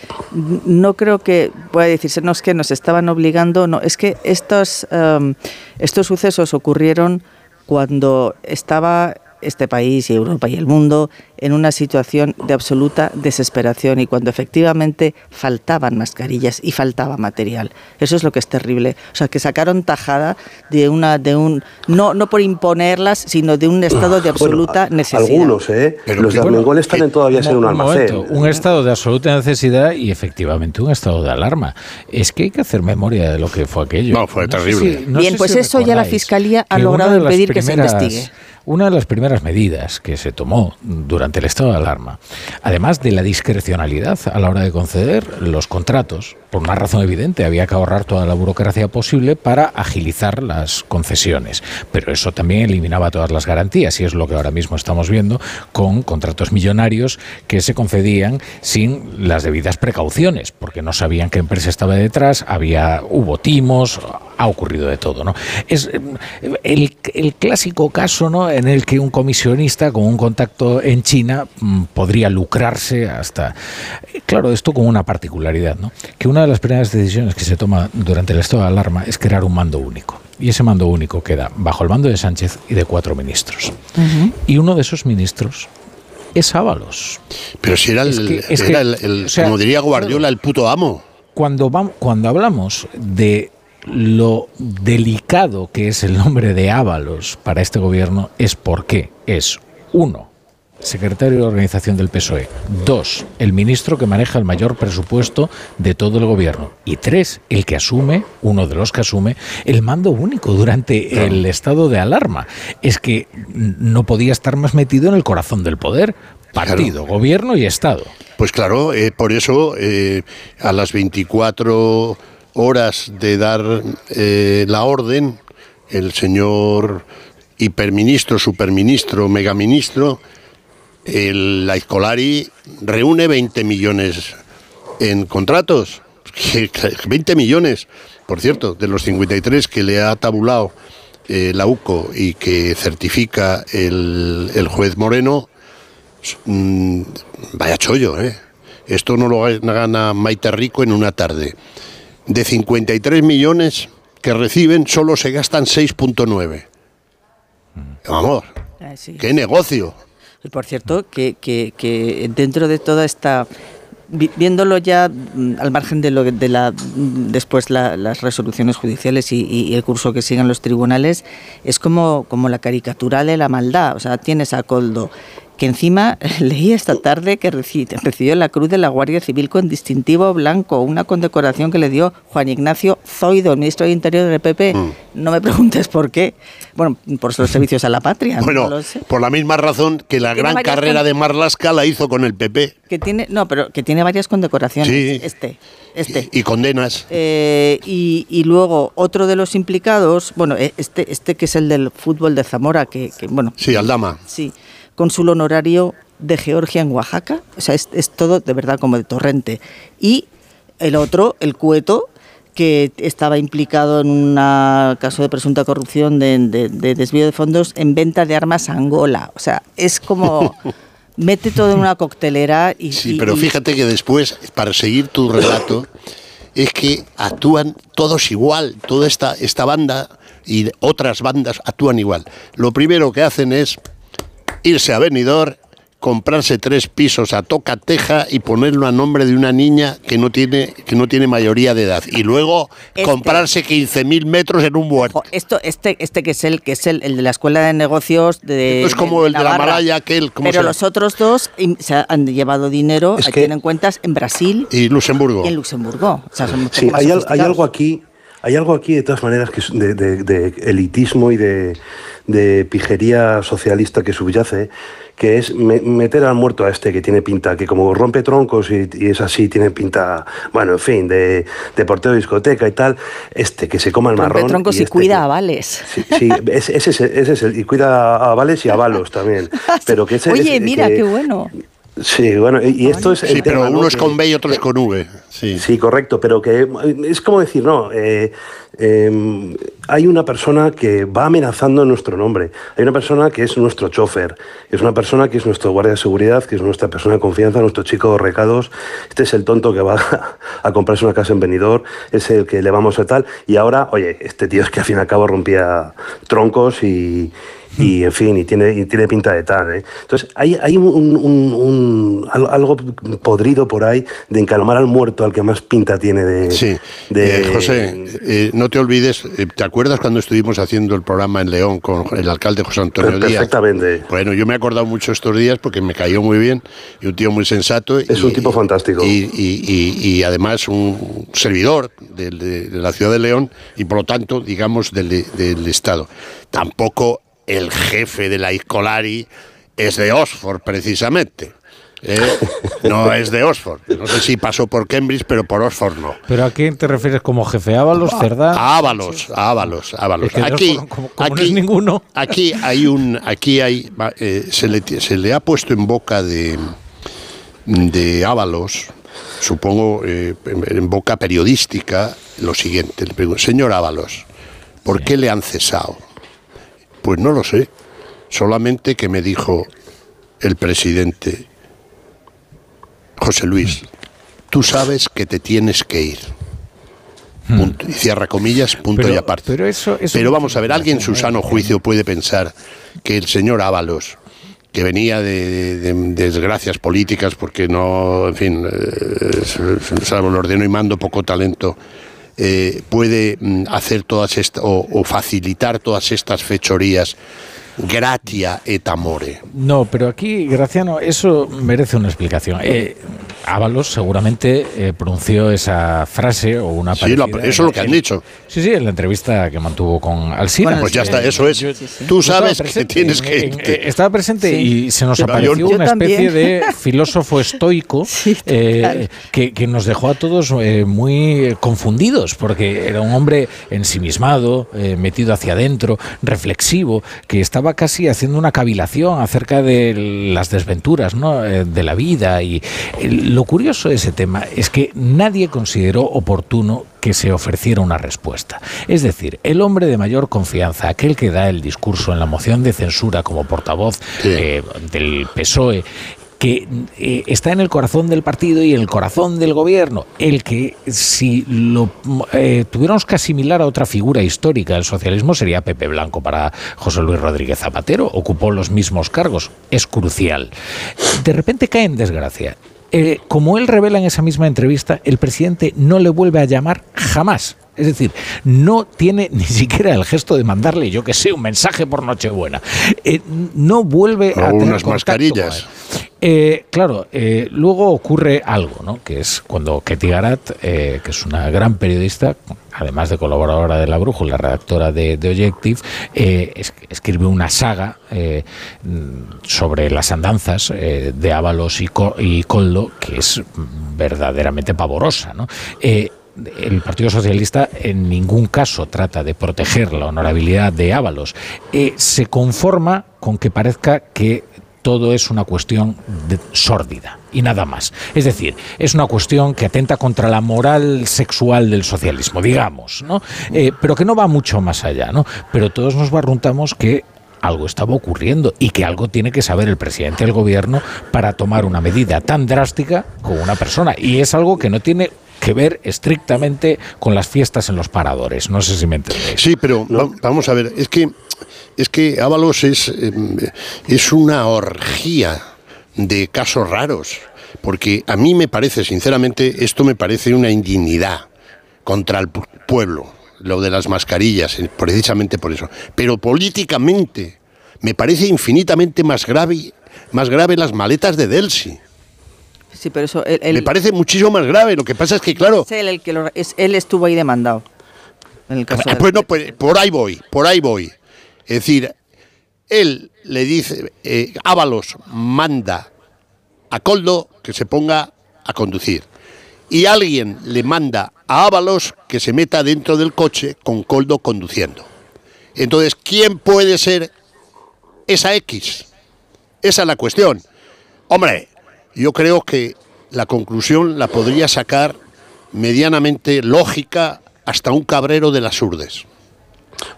no creo que pueda decirse, no es que nos estaban obligando, no, es que estos, em, estos sucesos ocurrieron cuando estaba este país y Europa y el mundo en una situación de absoluta desesperación y cuando efectivamente faltaban mascarillas y faltaba material. Eso es lo que es terrible. O sea, que sacaron tajada de una de un no no por imponerlas, sino de un estado de absoluta Bueno, necesidad. Algunos, ¿eh? Los de Armengol están en todavía ser un almacén. momento, un estado de absoluta necesidad y efectivamente un estado de alarma. Es que hay que hacer memoria de lo que fue aquello. No, fue sé terrible. si- no Bien, pues si eso ya la Fiscalía ha logrado impedir que se investigue. Una de las primeras medidas que se tomó durante el estado de alarma, además de la discrecionalidad a la hora de conceder los contratos, por una razón evidente, había que ahorrar toda la burocracia posible para agilizar las concesiones. Pero eso también eliminaba todas las garantías y es lo que ahora mismo estamos viendo con contratos millonarios que se concedían sin las debidas precauciones, porque no sabían qué empresa estaba detrás, había hubo timos, ha ocurrido de todo, ¿no? Es eh, el, el clásico caso, ¿no? En el que un comisionista con un contacto en China mm, podría lucrarse hasta, eh, claro, esto con una particularidad, ¿no? Que una de las primeras decisiones que se toma durante el estado de alarma es crear un mando único. Y ese mando único queda bajo el mando de Sánchez y de cuatro ministros. Y uno de esos ministros es Ábalos. Pero si era el, Es que- es era que, el- el- o sea, como diría Guardiola, el puto amo. cuando, vam- cuando hablamos de lo delicado que es el nombre de Ábalos para este gobierno, es porque es, uno, secretario de organización del PSOE, dos, el ministro que maneja el mayor presupuesto de todo el gobierno, y tres, el que asume, uno de los que asume, el mando único durante el estado de alarma. Es que no podía estar más metido en el corazón del poder. Partido, gobierno y Estado. Pues claro, eh, por eso eh, a las 24 horas de dar eh, la orden, el señor hiperministro, superministro, megaministro, el la reúne 20 millones en contratos. 20 millones, por cierto, de los 53 que le ha tabulado eh, la UCO y que certifica el, el juez Moreno, Mm, vaya chollo, ¿eh? Esto no lo gana Maite Rico en una tarde. De 53 millones que reciben, solo se gastan 6.9. Vamos, Ah, sí. qué negocio. Y por cierto, que, que- que dentro de toda esta vi- viéndolo ya mm, al margen de lo que- de la mm, después la- las resoluciones judiciales y, y el curso que sigan los tribunales es como como la caricatura de la maldad o sea tienes a Coldo que encima leí esta tarde que reci- recibió la Cruz de la Guardia Civil con distintivo blanco, una condecoración que le dio Juan Ignacio Zoido, el ministro de Interior del PP. Mm. No me preguntes por qué. Bueno, por sus servicios a la patria. Bueno, no lo sé. por la misma razón que la gran carrera de Marlaska la hizo con el PP. Que tiene, no, pero que tiene varias condecoraciones. Sí. Este, este. Y condenas. Eh, y, y luego otro de los implicados, bueno, eh, este, este que es el del fútbol de Zamora, que, que, bueno, Sí, Aldama. sí, cónsul honorario de Georgia en Oaxaca, o sea, es, es todo de verdad como de torrente. Y el otro, el cueto, que estaba implicado en un caso de presunta corrupción de, de- de desvío de fondos en venta de armas a Angola. O sea, es como mete todo en una coctelera y... Sí, y- pero fíjate que después, para seguir tu relato, es que actúan todos igual, toda esta, esta banda y otras bandas actúan igual. Lo primero que hacen es irse a Benidorm, comprarse tres pisos a toca teja y ponerlo a nombre de una niña que no tiene, que no tiene mayoría de edad. Y luego Este. comprarse 15.000 metros en un huerto. Esto, este, este que es el que es el, el de la escuela de negocios de Es como el de la. Malaya, aquel, ¿cómo Pero se los otros dos se han llevado dinero, Es ahí que- tienen cuentas en Brasil Y Luxemburgo. y en Luxemburgo. O sea, son un poco Sí, más hay, algo aquí, hay algo aquí de todas maneras que de, de- de elitismo y de, de pijería socialista que subyace, que es me- meter al muerto a este que tiene pinta, que como rompe troncos y, y es así, tiene pinta, bueno, en fin, de, portero de discoteca y tal, este que se coma el Rompe marrón. troncos y, este cuida que- a vales. Sí, sí, ese, ese es el- ese es el- y cuida a Vales y a Balos también. Pero que ese, Oye, mira, que- qué bueno. Sí, bueno, y, y esto es el Sí, pero uno es con B y otro es con V. Sí. Sí, correcto, pero que es como decir, no, eh, eh, hay una persona que va amenazando en nuestro nombre, hay una persona que es nuestro chofer, es una persona que es nuestro guardia de seguridad, que es nuestra persona de confianza, nuestro chico de recados, este es el tonto que va a comprarse una casa en Benidorm, es el que le vamos a tal, y ahora, oye, este tío es que al fin y al cabo rompía troncos y, y en fin, y tiene, y tiene pinta de tal. ¿eh? Entonces, hay, hay un, un- un- al- algo podrido por ahí de encalmar al muerto al que más pinta tiene de... Sí, de- Eh, José, eh, no te olvides, eh, ¿te acuerdas cuando estuvimos haciendo el programa en León con el alcalde José Antonio Díaz? Perfectamente. Bueno, yo me he acordado mucho estos días porque me cayó muy bien y un tío muy sensato. Es un tipo fantástico. Y, y- y- y además un servidor de, de- de la ciudad de León y por lo tanto, digamos, del, del Estado. Tampoco el jefe de la Iscolari es de Oxford, precisamente. ¿eh? No es de Oxford. No sé si pasó por Cambridge, pero por Oxford no. ¿Pero a quién te refieres como jefe? ¿Ábalos, Cerdá? A Ábalos, a Ábalos, Ábalos. Es que de Aquí, Oxford, como- como no aquí, es ninguno. aquí hay un, aquí hay, eh, se, le, se le ha puesto en boca de, de Ábalos, supongo eh, en, en boca periodística, lo siguiente. Le pregunto, señor Ábalos, ¿por qué le han cesado? Pues no lo sé. Solamente que me dijo el presidente José Luis, tú sabes que te tienes que ir. Punto. Y cierra comillas, punto. Pero- y aparte. pero eso- eso Pero vamos a ver, alguien en su sano juicio puede pensar que el señor Ábalos, que venía de, de- de desgracias políticas, porque no, en fin, eh, salvo el ordeno y mando, poco talento, eh, puede mm, hacer todas estas, o, facilitar todas estas fechorías gratia et amore. No, pero aquí, Graciano, eso merece una explicación. Eh, Ábalos seguramente eh, pronunció esa frase o una Sí, eso es lo que han dicho. Sí, sí, en la entrevista que mantuvo con Alsina. Bueno, pues ya está, eso es. Tú sabes que presente, tienes en- que en- eh, estaba presente Sí. y se nos apareció yo- yo una especie de filósofo estoico eh, que, que nos dejó a todos eh, muy confundidos, porque era un hombre ensimismado, eh, metido hacia adentro, reflexivo, que estaba casi haciendo una cavilación acerca de las desventuras ¿no? eh, de la vida. Y eh, lo curioso de ese tema es que nadie consideró oportuno que se ofreciera una respuesta. Es decir, el hombre de mayor confianza, aquel que da el discurso en la moción de censura como portavoz eh, del PSOE, que eh, está en el corazón del partido y en el corazón del gobierno, el que si lo eh, tuviéramos que asimilar a otra figura histórica del socialismo sería Pepe Blanco para José Luis Rodríguez Zapatero, ocupó los mismos cargos, es crucial. De repente cae en desgracia. Eh, como él revela en esa misma entrevista, el presidente no le vuelve a llamar jamás. Es decir, no tiene ni siquiera el gesto de mandarle, yo que sé, un mensaje por Nochebuena. Eh, no vuelve O a tener unas contacto mascarillas. Eh, claro, eh, luego ocurre algo, ¿no? Que es cuando Ketty Garat, eh, que es una gran periodista, además de colaboradora de La Brújula, redactora de, de Objective, es- escribe una saga mm, sobre las andanzas de Ábalos y, Co- y Coldo, que es verdaderamente pavorosa, ¿no? El Partido Socialista en ningún caso trata de proteger la honorabilidad de Ábalos. Eh, se conforma con que parezca que todo es una cuestión de- sórdida y nada más. Es decir, es una cuestión que atenta contra la moral sexual del socialismo, digamos, ¿no? Eh, pero que no va mucho más allá, ¿no? Pero todos nos barruntamos que algo estaba ocurriendo y que algo tiene que saber el presidente del gobierno para tomar una medida tan drástica con una persona. Y es algo que no tiene que ver estrictamente con las fiestas en los paradores. No sé si me entendéis. Sí, pero va- vamos a ver, es que es que Ábalos es, eh, es una orgía de casos raros, porque a mí me parece, sinceramente, esto me parece una indignidad contra el pu- pueblo, lo de las mascarillas, eh, precisamente por eso. Pero políticamente me parece infinitamente más grave, más grave las maletas de Delsi. Sí, pero eso, él, él- Me parece muchísimo más grave. Lo que pasa es que, claro, es él el que lo- es- él estuvo ahí demandado. En el caso Ah, de- Pues no, pues por ahí voy, por ahí voy. Es decir, él le dice, eh, Ábalos manda a Coldo que se ponga a conducir. Y alguien le manda a Ábalos que se meta dentro del coche con Coldo conduciendo. Entonces, ¿quién puede ser esa X? Esa es la cuestión. Hombre, yo creo que la conclusión la podría sacar medianamente lógica hasta un cabrero de las urdes.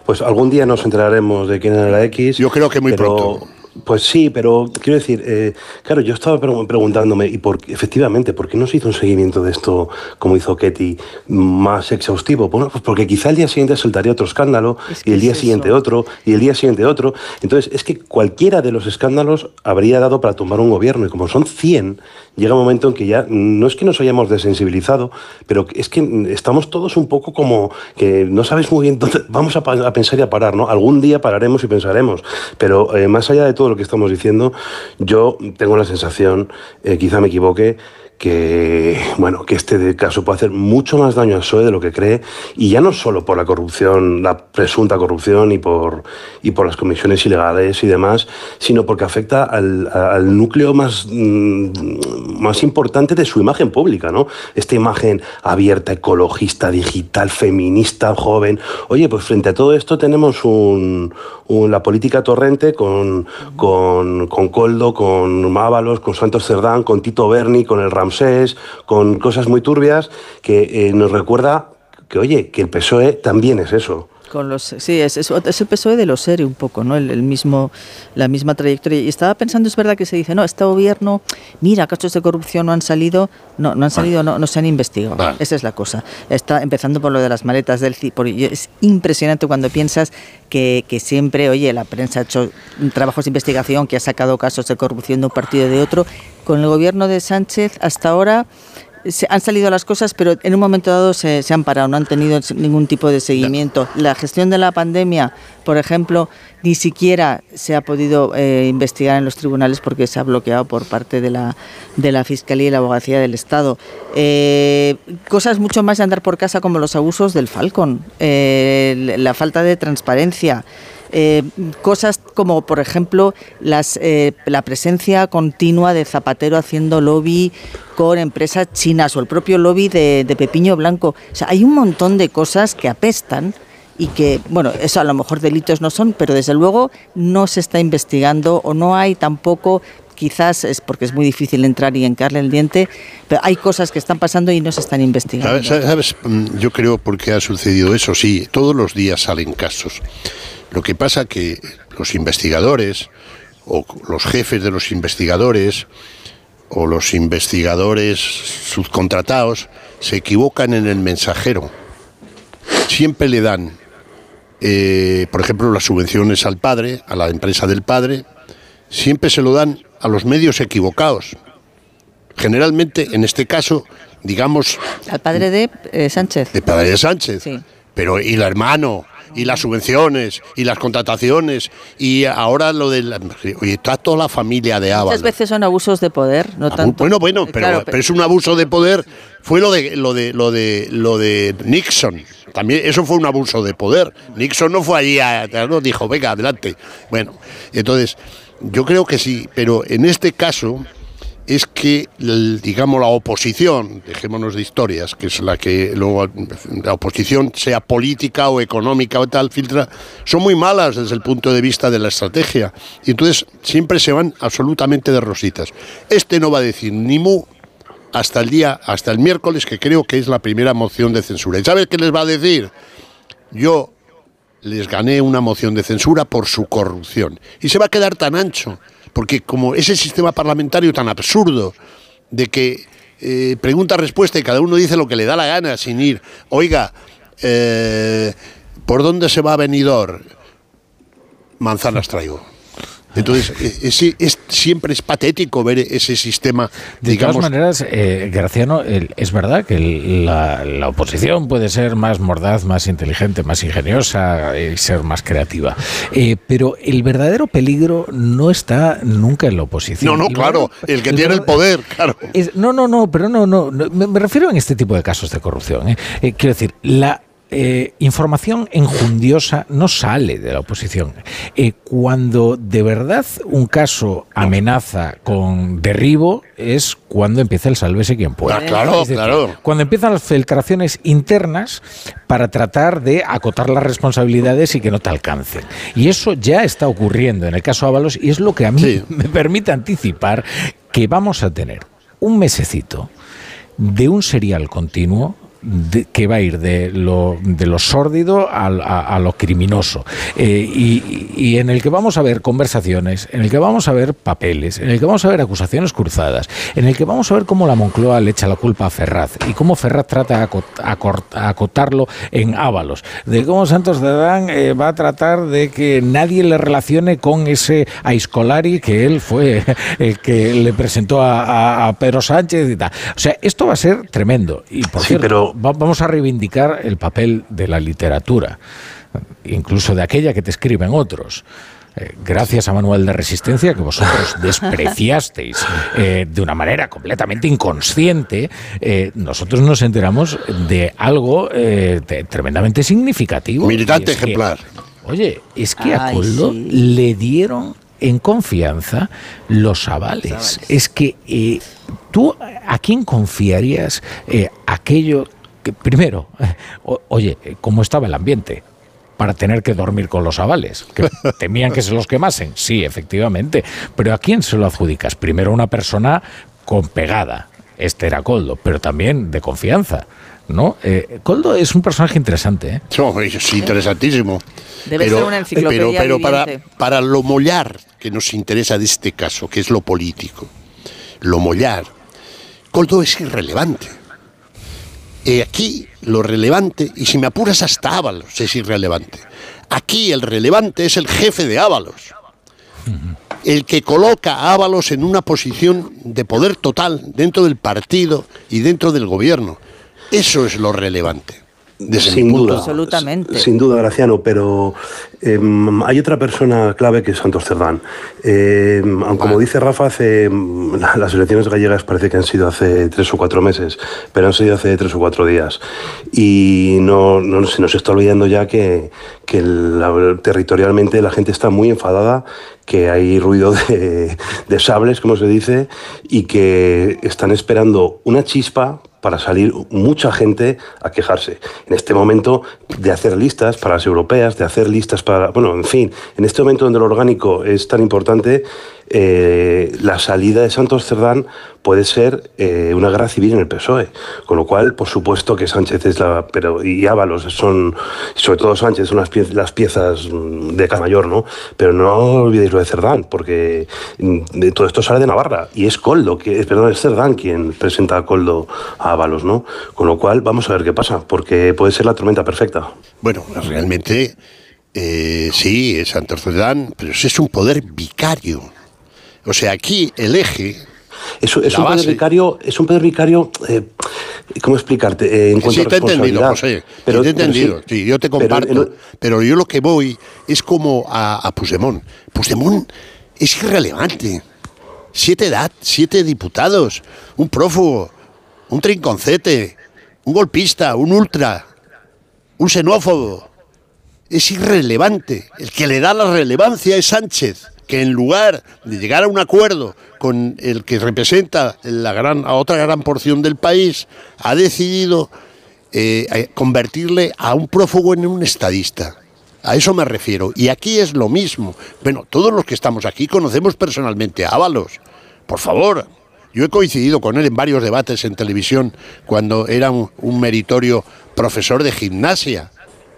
Pues algún día nos enteraremos de quién era la X. Yo creo que muy pero- pronto. Pues sí, pero quiero decir, eh, claro, yo estaba pre- preguntándome, y por, efectivamente, ¿por qué no se hizo un seguimiento de esto como hizo Ketty más exhaustivo? Bueno, pues porque quizá el día siguiente saltaría otro escándalo, y el día siguiente otro, y el día siguiente otro. Entonces, es que cualquiera de los escándalos habría dado para tumbar un gobierno, y como son 100, llega un momento en que ya no es que nos hayamos desensibilizado, pero es que estamos todos un poco como que no sabes muy bien dónde vamos a pensar y a parar, ¿no? Algún día pararemos y pensaremos, pero eh, más allá de todo lo que estamos diciendo, yo tengo la sensación, eh, quizá me equivoque, que bueno que este caso puede hacer mucho más daño al PSOE de lo que cree y ya no solo por la corrupción la presunta corrupción y por y por las comisiones ilegales y demás sino porque afecta al, al núcleo más mm, más importante de su imagen pública no esta imagen abierta ecologista digital feminista joven. Oye pues frente a todo esto tenemos un, un- la política torrente con con con Coldo con Ábalos con Santos Cerdán con Tito Berni con el Con cosas muy turbias que eh, nos recuerda que oye que el PSOE también es eso Con los, sí, es, es, es el PSOE de los seres un poco, ¿no? El, el mismo, la misma trayectoria. Y estaba pensando, es verdad que se dice, no, este gobierno, mira, casos de corrupción no han salido, no, no han salido, no, no se han investigado. Esa es la cosa. Está empezando por lo de las maletas del porque Es impresionante cuando piensas que, que siempre, oye, la prensa ha hecho trabajos de investigación, que ha sacado casos de corrupción de un partido y de otro. Con el gobierno de Sánchez, hasta ahora se han salido las cosas, pero en un momento dado se, se han parado, no han tenido ningún tipo de seguimiento. La gestión de la pandemia, por ejemplo, ni siquiera se ha podido eh, investigar en los tribunales porque se ha bloqueado por parte de la, de la Fiscalía y la Abogacía del Estado. Eh, cosas mucho más de andar por casa como los abusos del Falcon, eh, la falta de transparencia. Eh, cosas como, por ejemplo, las, eh, la presencia continua de Zapatero haciendo lobby con empresas chinas o el propio lobby de, de Pepiño Blanco. O sea, hay un montón de cosas que apestan y que, bueno, eso a lo mejor delitos no son, pero desde luego no se está investigando o no hay tampoco quizás es porque es muy difícil entrar y encarle el diente, pero hay cosas que están pasando y no se están investigando. ¿Sabes? Mm, Yo creo por qué ha sucedido eso. Sí, todos los días salen casos. Lo que pasa que los investigadores o los jefes de los investigadores o los investigadores subcontratados se equivocan en el mensajero. Siempre le dan, eh, por ejemplo, las subvenciones al padre, a la empresa del padre, siempre se lo dan a los medios equivocados. Generalmente, en este caso, digamos, Al padre de eh, Sánchez. de padre de Sánchez. Sí. Pero y el hermano, y las subvenciones, y las contrataciones, y ahora lo de la, oye, está toda la familia de Muchas Ábalos. veces son abusos de poder, no tanto. Bueno, bueno, pero, Claro, pero es un abuso de poder. Fue lo de lo de lo de lo de Nixon. También eso fue un abuso de poder. Nixon no fue allí a, no dijo, "Venga, adelante." Bueno, entonces yo creo que sí, pero en este caso es que, digamos, la oposición, dejémonos de historias, que es la que luego la oposición, sea política o económica o tal, filtra, son muy malas desde el punto de vista de la estrategia. Y entonces siempre se van absolutamente de rositas. Este no va a decir ni mu hasta el día, hasta el miércoles, que creo que es la primera moción de censura. ¿Y sabes qué les va a decir? Yo les gané una moción de censura por su corrupción. Y se va a quedar tan ancho, porque como ese sistema parlamentario tan absurdo de que eh, pregunta-respuesta y cada uno dice lo que le da la gana sin ir, oiga, eh, ¿por dónde se va a venidor? Manzanas traigo. Entonces, eh, ese es, siempre es patético ver ese sistema, De digamos, todas maneras, eh, Graciano, el- es verdad que el- la, la oposición puede ser más mordaz, más inteligente, más ingeniosa y ser más creativa. Eh, pero el verdadero peligro no está nunca en la oposición. No, no, claro, el que tiene el poder, claro. es- no, no, no, pero no, no, no, me, me refiero en este tipo de casos de corrupción. ¿eh? Eh, quiero decir, la eh, información enjundiosa no sale de la oposición. Eh, cuando de verdad un caso amenaza con derribo es cuando empieza el sálvese quien pueda. Ah, claro, decir, claro. Cuando empiezan las filtraciones internas para tratar de acotar las responsabilidades y que no te alcancen. Y eso ya está ocurriendo en el caso Ábalos y es lo que a mí me permite anticipar que vamos a tener un mesecito de un serial continuo de- que va a ir de lo, de lo sórdido a, a lo criminoso eh, y, y en el que vamos a ver conversaciones, en el que vamos a ver papeles, en el que vamos a ver acusaciones cruzadas, en el que vamos a ver cómo la Moncloa le echa la culpa a Ferraz y cómo Ferraz trata acor- acotarlo en Ábalos, de cómo Santos Cerdán eh, va a tratar de que nadie le relacione con ese Aiscolari que él fue el que le presentó a, a- a Pedro Sánchez y tal. O sea, esto va a ser tremendo. Y por Sí, cierto, pero- va- vamos a reivindicar el papel de la literatura, incluso de aquella que te escriben otros. Eh, gracias a Manuel de Resistencia, que vosotros despreciasteis eh, de una manera completamente inconsciente, eh, nosotros nos enteramos de algo eh, te- tremendamente significativo. Militante que, ejemplar. oye, es que a Coldo sí. le dieron en confianza los avales. Es que eh, tú, ¿a quién confiarías eh, aquello que, primero, o- oye, ¿cómo estaba el ambiente? Para tener que dormir con los avales, que temían que se los quemasen. Sí, efectivamente. Pero ¿a quién se lo adjudicas? Primero a una persona con pegada. Este era Coldo, pero también de confianza. ¿no? Eh, Coldo es un personaje interesante. ¿eh? No, es interesantísimo. Debe ser una enciclopedia pero, pero para, para lo mollar que nos interesa de este caso, que es lo político, lo mollar, Coldo es irrelevante. Eh, aquí lo relevante, y si me apuras hasta Ábalos es irrelevante. Aquí el relevante es el jefe de Ábalos. El que coloca a Ábalos en una posición de poder total dentro del partido y dentro del gobierno. Eso es lo relevante. Desde Sin duda. Absolutamente. Sin duda, Graciano, pero em, hay otra persona clave que es Santos Cerdán. Aunque como dice Rafa, hace, em, la- las elecciones gallegas parece que han sido hace tres o cuatro meses, pero han sido hace tres o cuatro días. Y no, no se nos está olvidando ya que, que la- territorialmente la gente está muy enfadada, que hay ruido de, de sables, como se dice, y que están esperando una chispa para salir mucha gente a quejarse. En este momento de hacer listas para las europeas, de hacer listas para... Bueno, en fin, en este momento donde lo orgánico es tan importante, eh, la salida de Santos Cerdán puede ser eh, una guerra civil en el PSOE. Con lo cual, por supuesto que Sánchez es la... Pero, y Ábalos son, sobre todo Sánchez, son las, pie- las piezas mm, de cada mayor, ¿no? Pero no olvidéis lo de Cerdán, porque mm, de todo esto sale de Navarra. Y es Coldo, que, perdón, es Cerdán quien presenta a Coldo a Ábalos, ¿no? Con lo cual, vamos a ver qué pasa, porque puede ser la tormenta perfecta. Bueno, realmente eh, sí, es Santos Cerdán, pero es un poder vicario. O sea, aquí el eje. Es, un poder base- vicario, es un poder vicario, eh, ¿cómo explicarte? Eh, en cuanto sí, te he entendido. José. Pero- te he pero entendido. sí. Sí, yo te Pero comparto. Pero, yo lo que voy es como a, a Puigdemont. Puigdemont es irrelevante. Siete edad, siete diputados, un prófugo, un trinconcete, un golpista, un ultra, un xenófobo. Es irrelevante. El que le da la relevancia es Sánchez, que en lugar de llegar a un acuerdo con el que representa la gran, a otra gran porción del país, ha decidido eh, convertirle a un prófugo en un estadista. A eso me refiero. Y aquí es lo mismo. Bueno, todos los que estamos aquí conocemos personalmente a Ábalos. Por favor, yo he coincidido con él en varios debates en televisión cuando era un meritorio profesor de gimnasia,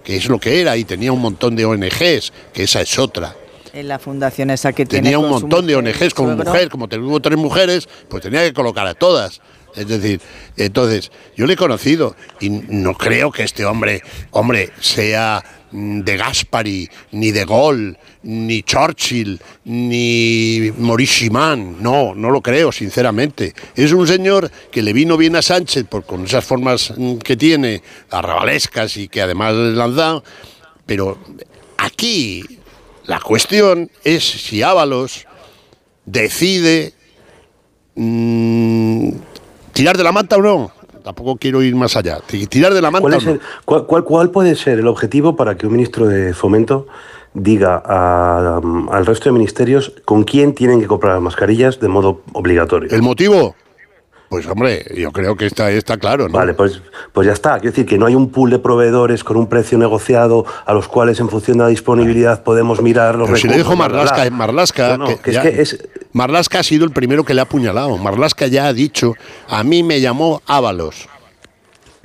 que es lo que era, y tenía un montón de ONGs, que esa es otra. En la fundación esa que tiene Tenía un con su montón de ONGs como suegro. mujer, como tuvo tres mujeres, pues tenía que colocar a todas. Es decir, entonces, yo le he conocido y no creo que este hombre, hombre, sea mm, de Gaspari, ni de Gaulle, ni Churchill, ni Maurice Mann. No, no lo creo, sinceramente. Es un señor que le vino bien a Sánchez por, con esas formas mm, que tiene, arrabalescas y que además le han dado. Pero aquí la cuestión es si Ábalos decide mm, tirar de la manta o no. Tampoco quiero ir más allá. Ti- Tirar de la manta ¿Cuál, o es no. el- cuál- cuál- cuál puede ser el objetivo para que un ministro de Fomento diga a- al resto de ministerios con quién tienen que comprar las mascarillas de modo obligatorio? ¿El motivo? Pues hombre, yo creo que está, está claro, ¿no? Vale, pues, pues ya está. Quiero decir que no hay un pool de proveedores con un precio negociado a los cuales en función de la disponibilidad podemos mirar los Pero si lo dijo recursos, Marlasca, bla. Marlasca, No, no, que que es que es- Marlaska ha sido el primero que le ha apuñalado. Marlasca ya ha dicho, a mí me llamó Ábalos.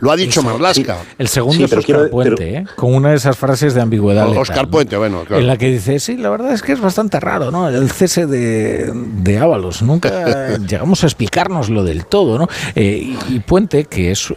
Lo ha dicho Marlasca. El segundo es Oscar Puente, ¿eh? con una de esas frases de ambigüedad. Oscar Puente, bueno, claro. En la que dice, sí, la verdad es que es bastante raro, ¿no? El cese de, de Ábalos. Nunca llegamos a explicárnoslo del todo, ¿no? Eh, y Puente, que es,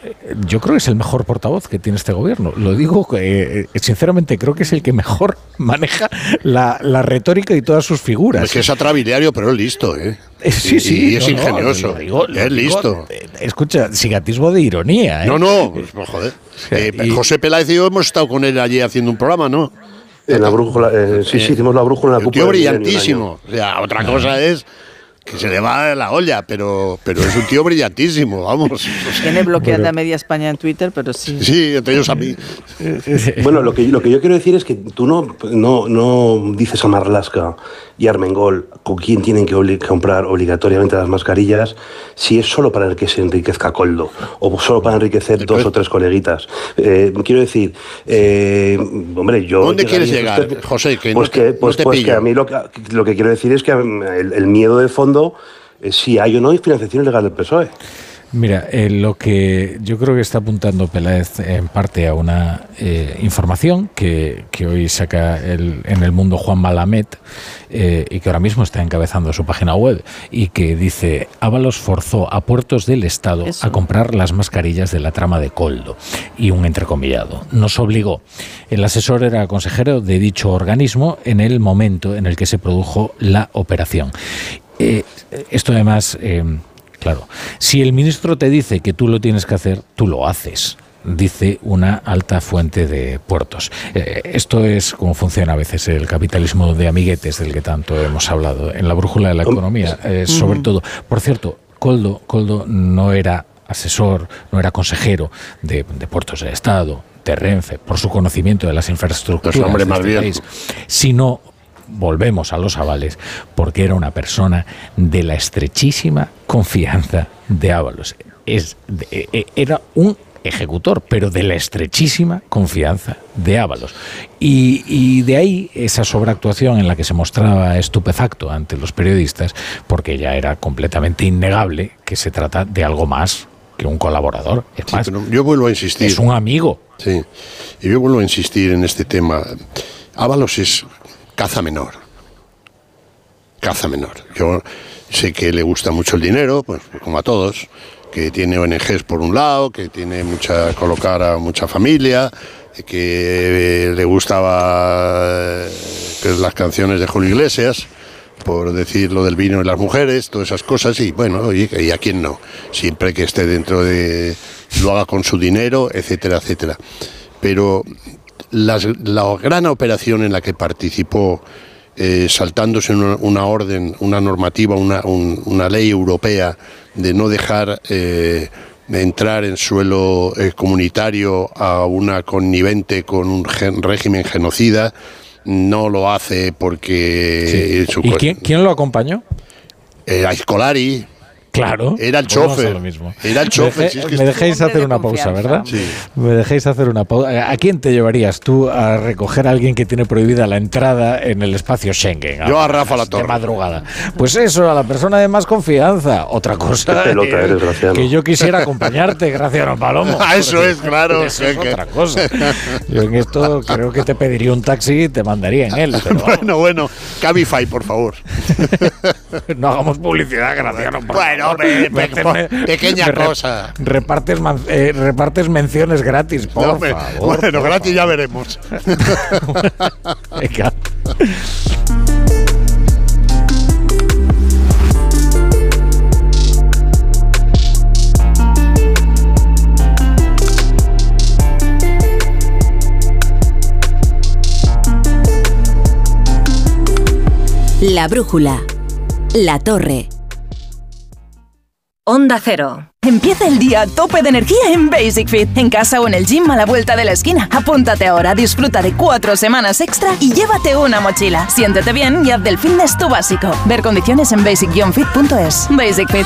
yo creo que es el mejor portavoz que tiene este gobierno. Lo digo, eh, sinceramente, creo que es el que mejor maneja la, la retórica y todas sus figuras. Es que es atrabiliario, pero es listo, ¿eh? Sí, sí. Y, es ingenioso. es listo. escucha, sigatismo de ironía. ¿eh? No, no, pues, joder. Eh, José Peláez y yo hemos estado con él allí haciendo un programa, ¿no? En la brújula, eh, sí, sí, hicimos la brújula en la Tío brillantísimo. O sea, otra cosa es que se le va la olla, pero, pero es un tío brillantísimo, vamos. Tiene bloqueada a media España en Twitter, pero sí. Sí, entre ellos a mí. Bueno, lo que, lo que yo quiero decir es que tú no, no, no dices a Marlaska y Armengol con quién tienen que comprar obligatoriamente las mascarillas si es solo para el que se enriquezca Coldo o solo para enriquecer dos o tres coleguitas. Eh, quiero decir, eh, hombre, yo... ¿Dónde quieres llegar, José? Que pues, que, pues, pues que a mí lo que, lo que quiero decir es que el, el miedo de fondo es si hay o no hay financiación ilegal del PSOE. Mira, eh, lo que yo creo que está apuntando Peláez en parte a una eh, información que, hoy saca el, en el mundo Juan Malamet eh, y que ahora mismo está encabezando su página web y que dice Ábalos forzó a puertos del Estado a comprar las mascarillas de la trama de Coldo y un entrecomillado. Nos obligó. El asesor era consejero de dicho organismo en el momento en el que se produjo la operación. esto además Claro, si el ministro te dice que tú lo tienes que hacer, tú lo haces dice una alta fuente de puertos. Eh, esto es como funciona a veces el capitalismo de amiguetes del que tanto hemos hablado en la brújula de la economía, eh, sobre todo. Por cierto, Coldo, Coldo no era asesor, no era consejero de, puertos del Estado, de Renfe, por su conocimiento de las infraestructuras, hombre, más este bien. sino volvemos a los avales, porque era una persona de la estrechísima confianza de Ábalos. Es, e, e, era un ejecutor, pero de la estrechísima confianza de Ábalos. Y, de ahí esa sobreactuación en la que se mostraba estupefacto ante los periodistas, porque ya era completamente innegable que se trata de algo más que un colaborador. Es más, yo vuelvo a insistir. Es un amigo. Sí, y yo vuelvo a insistir en este tema. Ábalos es caza menor. Caza menor. Yo sé que le gusta mucho el dinero, pues como a todos, que tiene ONGs por un lado, que tiene mucha colocar a mucha familia, que le gustaba eh, las canciones de Julio Iglesias, por decir lo del vino y las mujeres, todas esas cosas, y bueno, y a quién no, siempre que esté dentro de, lo haga con su dinero, etcétera, etcétera. Pero la gran operación en la que participó, eh, saltándose una, orden, una normativa, una, ley europea de no dejar eh, entrar en suelo eh, comunitario a una connivente con un régimen genocida, no lo hace porque... ¿Y quién, quién, lo acompañó? a Escolari, Claro. Era el chofer. Era el chofer. Me, dejéis hacer una pausa, ¿verdad? Sí. Me dejéis hacer una pausa. ¿A quién te llevarías tú a recoger a alguien que tiene prohibida la entrada en el espacio Schengen? Yo a Rafa La Torre. De madrugada. Pues eso, a la persona de más confianza. Otra cosa. que yo quisiera acompañarte, Graciano Palomo. Ah, eso es, claro. Eso es otra cosa. Yo en esto creo que te pediría un taxi y te mandaría en él. bueno, bueno. Cabify, por favor. no hagamos publicidad, Graciano. Bueno, pequeña cosa. Repartes, eh, repartes menciones gratis, por favor. Bueno, gratis ya veremos. Venga. La brújula. La torre. Onda Cero. Empieza el día a tope de energía en Basic Fit, en casa o en el gym a la vuelta de la esquina. Apúntate ahora, disfruta de cuatro semanas extra y llévate una mochila. Siéntete bien y haz del fitness tu básico. Ver condiciones en basic-fit.es. Basic Fit.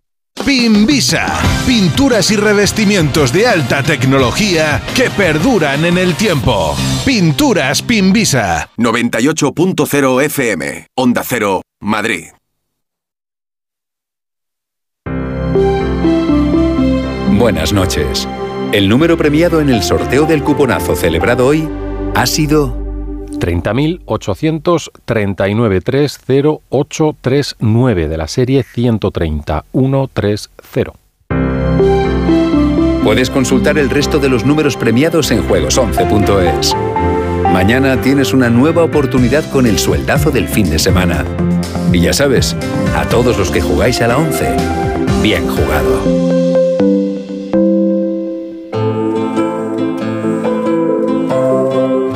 Pinvisa, pinturas y revestimientos de alta tecnología que perduran en el tiempo. Pinturas Pinvisa. 98.0 FM, Onda Cero, Madrid. Buenas noches. El número premiado en el sorteo del cuponazo celebrado hoy ha sido 30.839.30839 de la serie 130.130. Puedes consultar el resto de los números premiados en juegos11.es. Mañana tienes una nueva oportunidad con el sueldazo del fin de semana. Y ya sabes, a todos los que jugáis a la 11, bien jugado.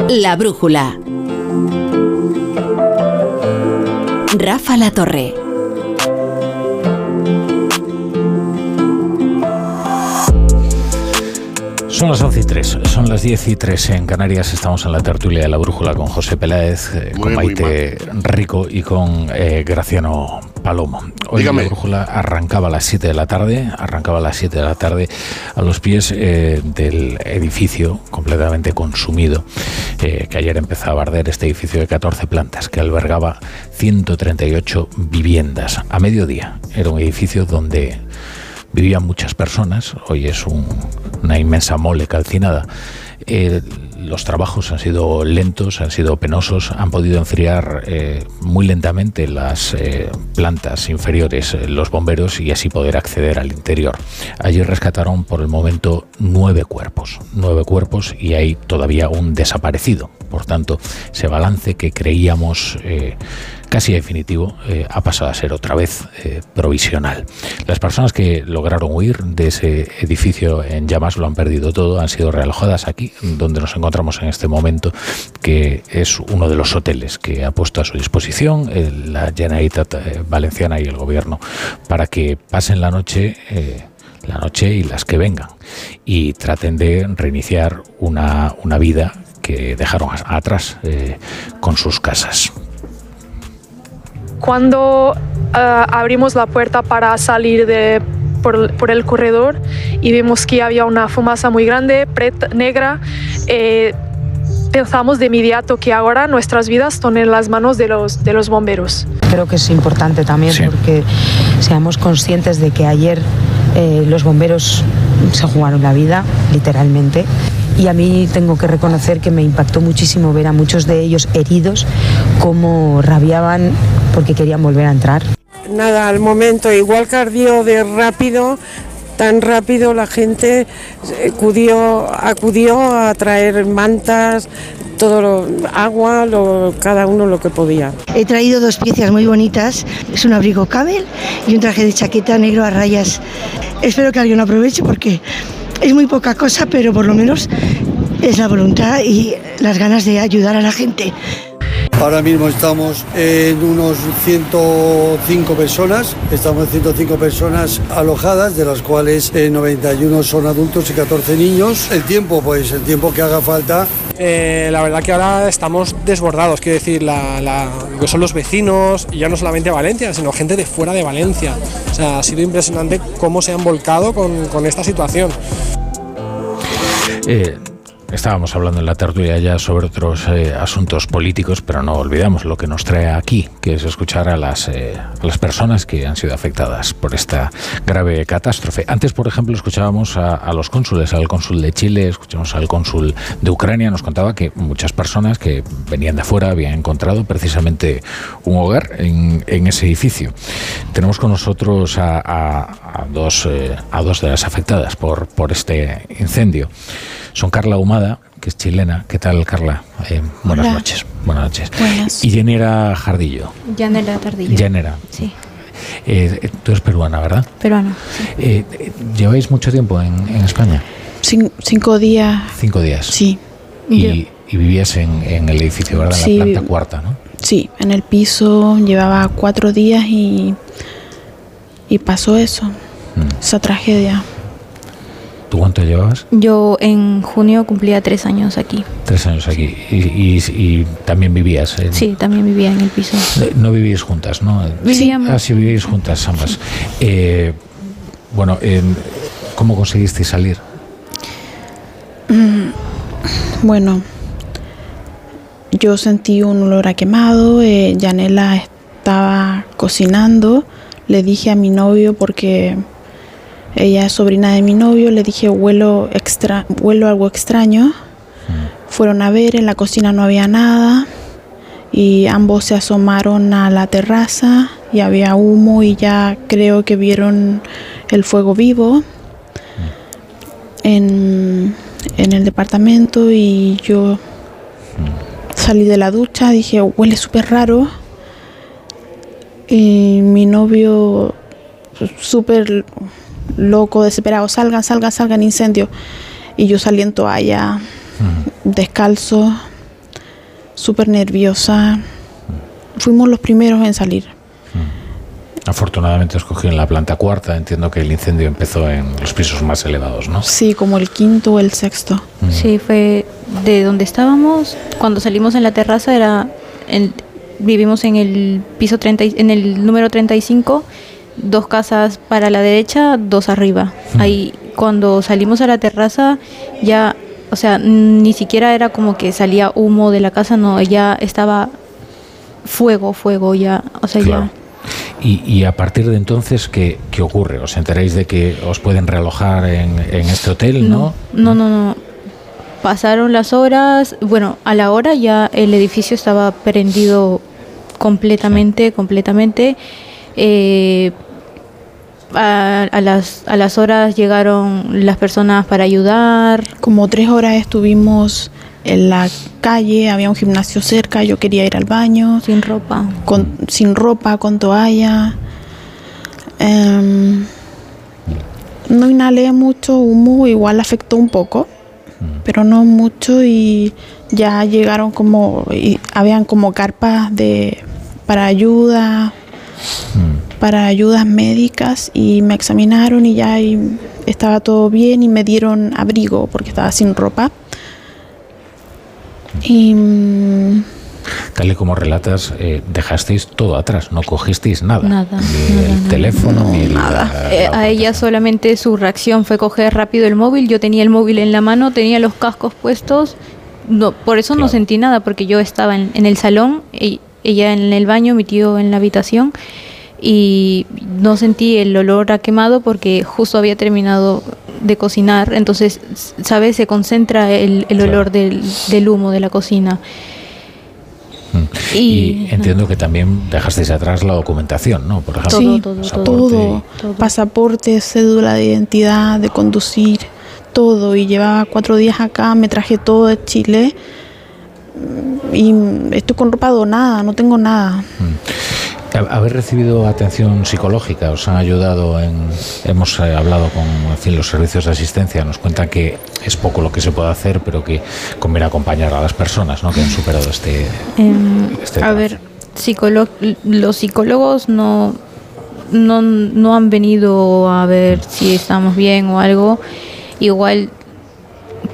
La brújula. Rafa La Torre. Son las 11 y 3, son las 10 y 3 en Canarias. Estamos en la tertulia de la brújula con José Peláez, eh, con Muy, muy Maite Rico y con eh, Graciano Palomo. Hoy Dígame. la brújula arrancaba a las 7 de la tarde, arrancaba a las 7 de la tarde a los pies eh, del edificio completamente consumido, eh, que ayer empezaba a arder este edificio de 14 plantas que albergaba 138 viviendas a mediodía. Era un edificio donde vivían muchas personas, hoy es un- una inmensa mole calcinada. Eh, los trabajos han sido lentos, han sido penosos, han podido enfriar eh, muy lentamente las eh, plantas inferiores, eh, los bomberos, y así poder acceder al interior. Allí rescataron por el momento nueve cuerpos, nueve cuerpos y hay todavía un desaparecido. Por tanto, ese balance que creíamos casi definitivo eh, ha pasado a ser otra vez eh, provisional. Las personas que lograron huir de ese edificio en llamas lo han perdido todo, han sido realojadas aquí, donde nos encontramos en este momento, que es uno de los hoteles que ha puesto a su disposición eh, la Generalitat Valenciana y el gobierno para que pasen la noche. la noche y las que vengan y traten de reiniciar una, vida que dejaron atrás con sus casas. Cuando ah, abrimos la puerta para salir de, por, por el corredor y vimos que había una fumaza muy grande, preta- negra. Eh, pensamos de inmediato que ahora nuestras vidas están en las manos de los, de los bomberos. Creo que es importante también porque seamos conscientes de que ayer eh, los bomberos se jugaron la vida, literalmente. Y a mí tengo que reconocer que me impactó muchísimo ver a muchos de ellos heridos, cómo rabiaban porque querían volver a entrar. Nada, al momento, igual que ardió de rápido, tan rápido la gente eh, acudió, acudió a traer mantas, todo lo, agua, lo- cada uno lo que podía. He traído dos piezas muy bonitas. Es un abrigo camel y un traje de chaqueta negro a rayas. Espero que alguien lo aproveche porque es muy poca cosa, pero por lo menos es la voluntad y las ganas de ayudar a la gente. Ahora mismo estamos en unos 105 personas, estamos en 105 personas alojadas, de las cuales eh, 91 son adultos y 14 niños. El tiempo, pues el tiempo que haga falta. Eh, la verdad que ahora estamos desbordados, quiero decir, la, la- lo que son los vecinos, y ya no solamente Valencia, sino gente de fuera de Valencia. O sea, ha sido impresionante cómo se han volcado con, con esta situación. Eh, estábamos hablando en la tertulia ya sobre otros eh, asuntos políticos, pero no olvidamos lo que nos trae aquí, que es escuchar a las, eh, las personas que han sido afectadas por esta grave catástrofe. Antes, por ejemplo, escuchábamos a, los cónsules, al cónsul de Chile, escuchamos al cónsul de Ucrania, nos contaba que muchas personas que venían de fuera habían encontrado precisamente un hogar en, en ese edificio. Tenemos con nosotros a, a- a dos, eh, a dos de las afectadas por, por este incendio. Son Carla Humada, que es chilena. ¿Qué tal, Carla? Eh, buenas Hola. noches. Buenas noches. Buenas. Y Yanira Jardillo. Yanela Tardillo. Yanera. Sí, Eh, eh, tú eres peruana, ¿verdad? peruano. Eh, eh, ¿Lleváis mucho tiempo en, en España? Cin- cinco días. Cinco días. Sí. Y, y vivías en, en el edificio, ¿verdad? En Sí, la planta cuarta, ¿no? Sí, en el piso llevaba cuatro días y, y pasó eso, esa tragedia. ¿Tú cuánto llevabas? Yo en junio cumplía tres años aquí. Tres años aquí. Y, y- y también vivías. en- Sí, también vivía en el piso. No vivís juntas, ¿no? Vivíamos. Ah, sí, vivís juntas ambas. Eh, bueno, ¿cómo conseguisteis salir? Mm, Bueno, yo sentí un olor a quemado, eh, Yanela estaba cocinando, le dije a mi novio porque ella es sobrina de mi novio, le dije huelo extra, huelo algo extraño. Fueron a ver, en la cocina no había nada y ambos se asomaron a la terraza y había humo y ya creo que vieron el fuego vivo en, en el departamento y yo salí de la ducha, dije, huele súper raro. Y mi novio súper loco, desesperado, salgan, salgan, salgan, incendio. Y yo salí en toalla, descalzo, súper nerviosa. Fuimos los primeros en salir. Afortunadamente os cogí en la planta cuarta. Entiendo que el incendio empezó en los pisos más elevados, ¿no? Sí, como el quinto o el sexto. Sí, fue de donde estábamos. Cuando salimos en la terraza era en- vivimos en el piso 30, y- en el número 35, dos casas para la derecha, dos arriba. Ahí cuando salimos a la terraza ya, o sea, ni siquiera era como que salía humo de la casa, no, ya estaba fuego, fuego ya, o sea, Claro. Y, y a partir de entonces, ¿qué, qué ocurre? ¿Os enteráis de que os pueden realojar en, en este hotel, no? ya no, no, no. Pasaron las horas, bueno, a la hora ya el edificio estaba prendido completamente, completamente. Eh, a, a las, a las horas llegaron las personas para ayudar. Como tres horas estuvimos en la calle, había un gimnasio cerca, yo quería ir al baño. Sin ropa. Con, sin ropa, con toalla. Em, no inhalé mucho humo, igual afectó un poco, pero no mucho y ya llegaron como, y habían como carpas de, para ayuda, para ayudas médicas y me examinaron y ya y estaba todo bien y me dieron abrigo porque estaba sin ropa. Y mm, Tal y como relatas, eh, dejasteis todo atrás, no cogisteis nada. Nada. Ni el teléfono, ni nada. Eh, a ella solamente su reacción fue coger rápido el móvil. Yo tenía el móvil en la mano, tenía los cascos puestos. No, por eso no sentí nada, porque yo estaba en, en el salón, y ella en el baño, mi tío en la habitación y no sentí el olor a quemado porque justo había terminado de cocinar, entonces, ¿sabes? Se concentra el, el olor del, del, humo de la cocina. Mm. Y, entiendo que también dejasteis atrás la documentación, ¿no? Por ejemplo, sí, todo, todo, todo, pasaporte, cédula de identidad, de conducir, todo. Y llevaba cuatro días acá, me traje todo de Chile y estoy con ropa donada, no tengo nada. Mm. ¿Haber recibido atención psicológica? ¿Os han ayudado? En, hemos eh, hablado con fin, los servicios de asistencia, nos cuentan que es poco lo que se puede hacer, pero que conviene acompañar a las personas ¿no? que han superado este... Em, este a ver, los psicólogos no, no, no han venido a ver si estamos bien o algo. Igual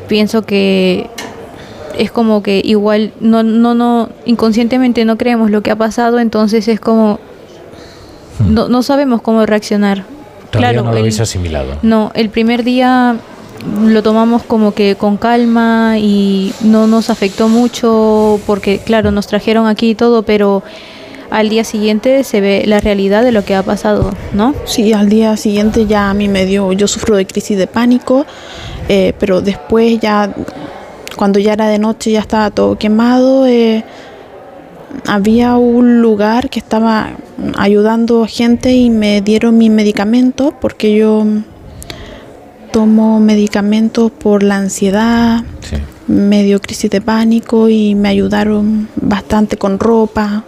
pienso que es como que igual no, no, no, inconscientemente no creemos lo que ha pasado, entonces es como, hmm. no, no sabemos cómo reaccionar. claro, no lo habéis asimilado. No, el primer día lo tomamos como que con calma y no nos afectó mucho porque, claro, nos trajeron aquí y todo, pero al día siguiente se ve la realidad de lo que ha pasado, ¿no? Sí, al día siguiente ya a mí me dio, yo sufro de crisis de pánico, eh, pero después ya cuando ya era de noche ya estaba todo quemado. Eh, había un lugar que estaba ayudando a gente y me dieron mis medicamentos porque yo tomo medicamentos por la ansiedad, medio crisis de pánico y me ayudaron bastante con ropa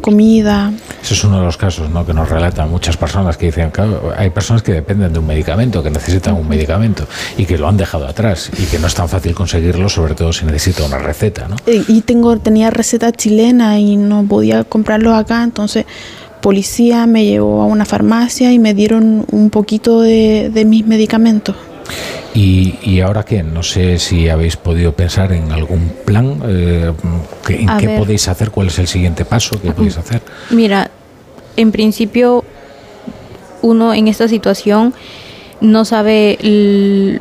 comida. Ese es uno de los casos ¿no? que nos relatan muchas personas que dicen, claro, hay personas que dependen de un medicamento, que necesitan un medicamento y que lo han dejado atrás y que no es tan fácil conseguirlo, sobre todo si necesita una receta. ¿no? Y tengo, tenía receta chilena y no podía comprarlo acá, entonces policía me llevó a una farmacia y me dieron un poquito de, de mis medicamentos. ¿Y, ahora qué? No sé si habéis podido pensar en algún plan, eh, en qué podéis hacer, cuál es el siguiente paso que podéis hacer. Mira, en principio uno en esta situación no sabe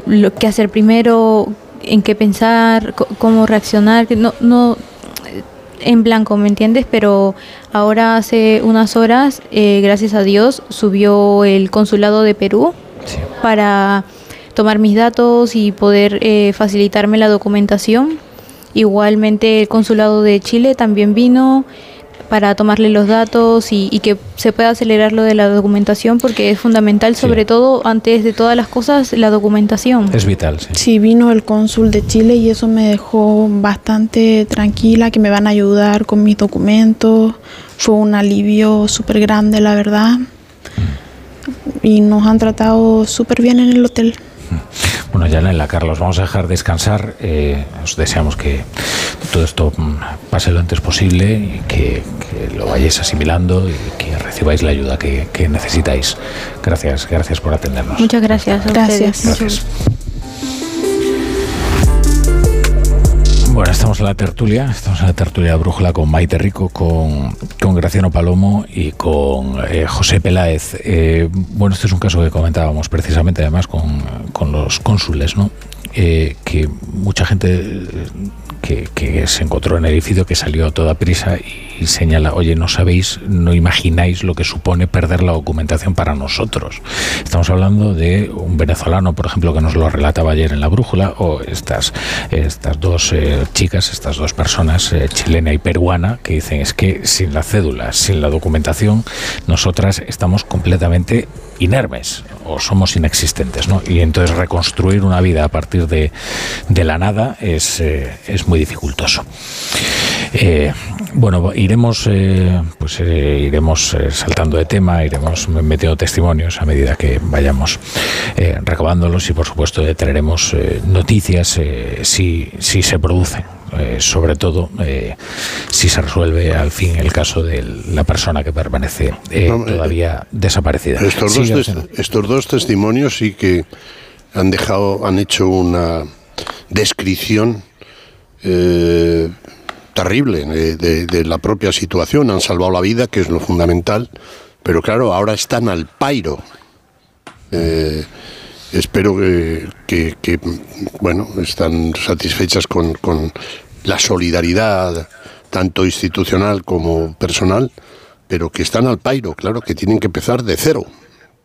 lo que hacer primero, en qué pensar, cómo reaccionar, no, no en blanco, ¿me entiendes? Pero ahora hace unas horas, eh, gracias a Dios, subió el consulado de Perú para tomar mis datos y poder eh, facilitarme la documentación. Igualmente el consulado de Chile también vino para tomarle los datos y, que se pueda acelerar lo de la documentación porque es fundamental, sobre todo antes de todas las cosas, la documentación. Es vital, sí. Sí, vino el cónsul de Chile y eso me dejó bastante tranquila, que me van a ayudar con mis documentos. Fue un alivio súper grande, la verdad. Mm. Y nos han tratado súper bien en el hotel. Bueno, la Carlos, vamos a dejar descansar. Eh, os deseamos que todo esto mm, pase lo antes posible y que, lo vayáis asimilando y que recibáis la ayuda que, necesitáis. Gracias, gracias por atendernos. Muchas gracias. gracias. Bueno, estamos en la tertulia, estamos en la tertulia de Brújula con Maite Rico, con, con Graciano Palomo y con eh, José Peláez. Eh, bueno, este es un caso que comentábamos precisamente además con, con los cónsules, ¿no? Eh, que mucha gente que, se encontró en el edificio, que salió a toda prisa y señala, oye, no sabéis, no imagináis lo que supone perder la documentación para nosotros. Estamos hablando de un venezolano, por ejemplo, que nos lo relataba ayer en la brújula, o estas, estas dos eh, chicas, estas dos personas, eh, chilena y peruana, que dicen es que sin la cédula, sin la documentación, nosotras estamos completamente inermes o somos inexistentes, ¿no? Y entonces reconstruir una vida a partir de, de la nada es, eh, es muy dificultoso. Eh, bueno, iremos, eh, pues iremos saltando de tema, iremos metiendo testimonios a medida que vayamos recabándolos y por supuesto traeremos noticias si, si se producen. Sobre todo si se resuelve al fin el caso de la persona que permanece todavía desaparecida. Estos, dos, estos dos testimonios sí que han dejado, han hecho una descripción eh, terrible de, de- de la propia situación, han salvado la vida, que es lo fundamental, pero claro, ahora están al pairo. Eh, espero que, que- que, bueno, están satisfechas con, con la solidaridad, tanto institucional como personal, pero que están al pairo, claro, que tienen que empezar de cero.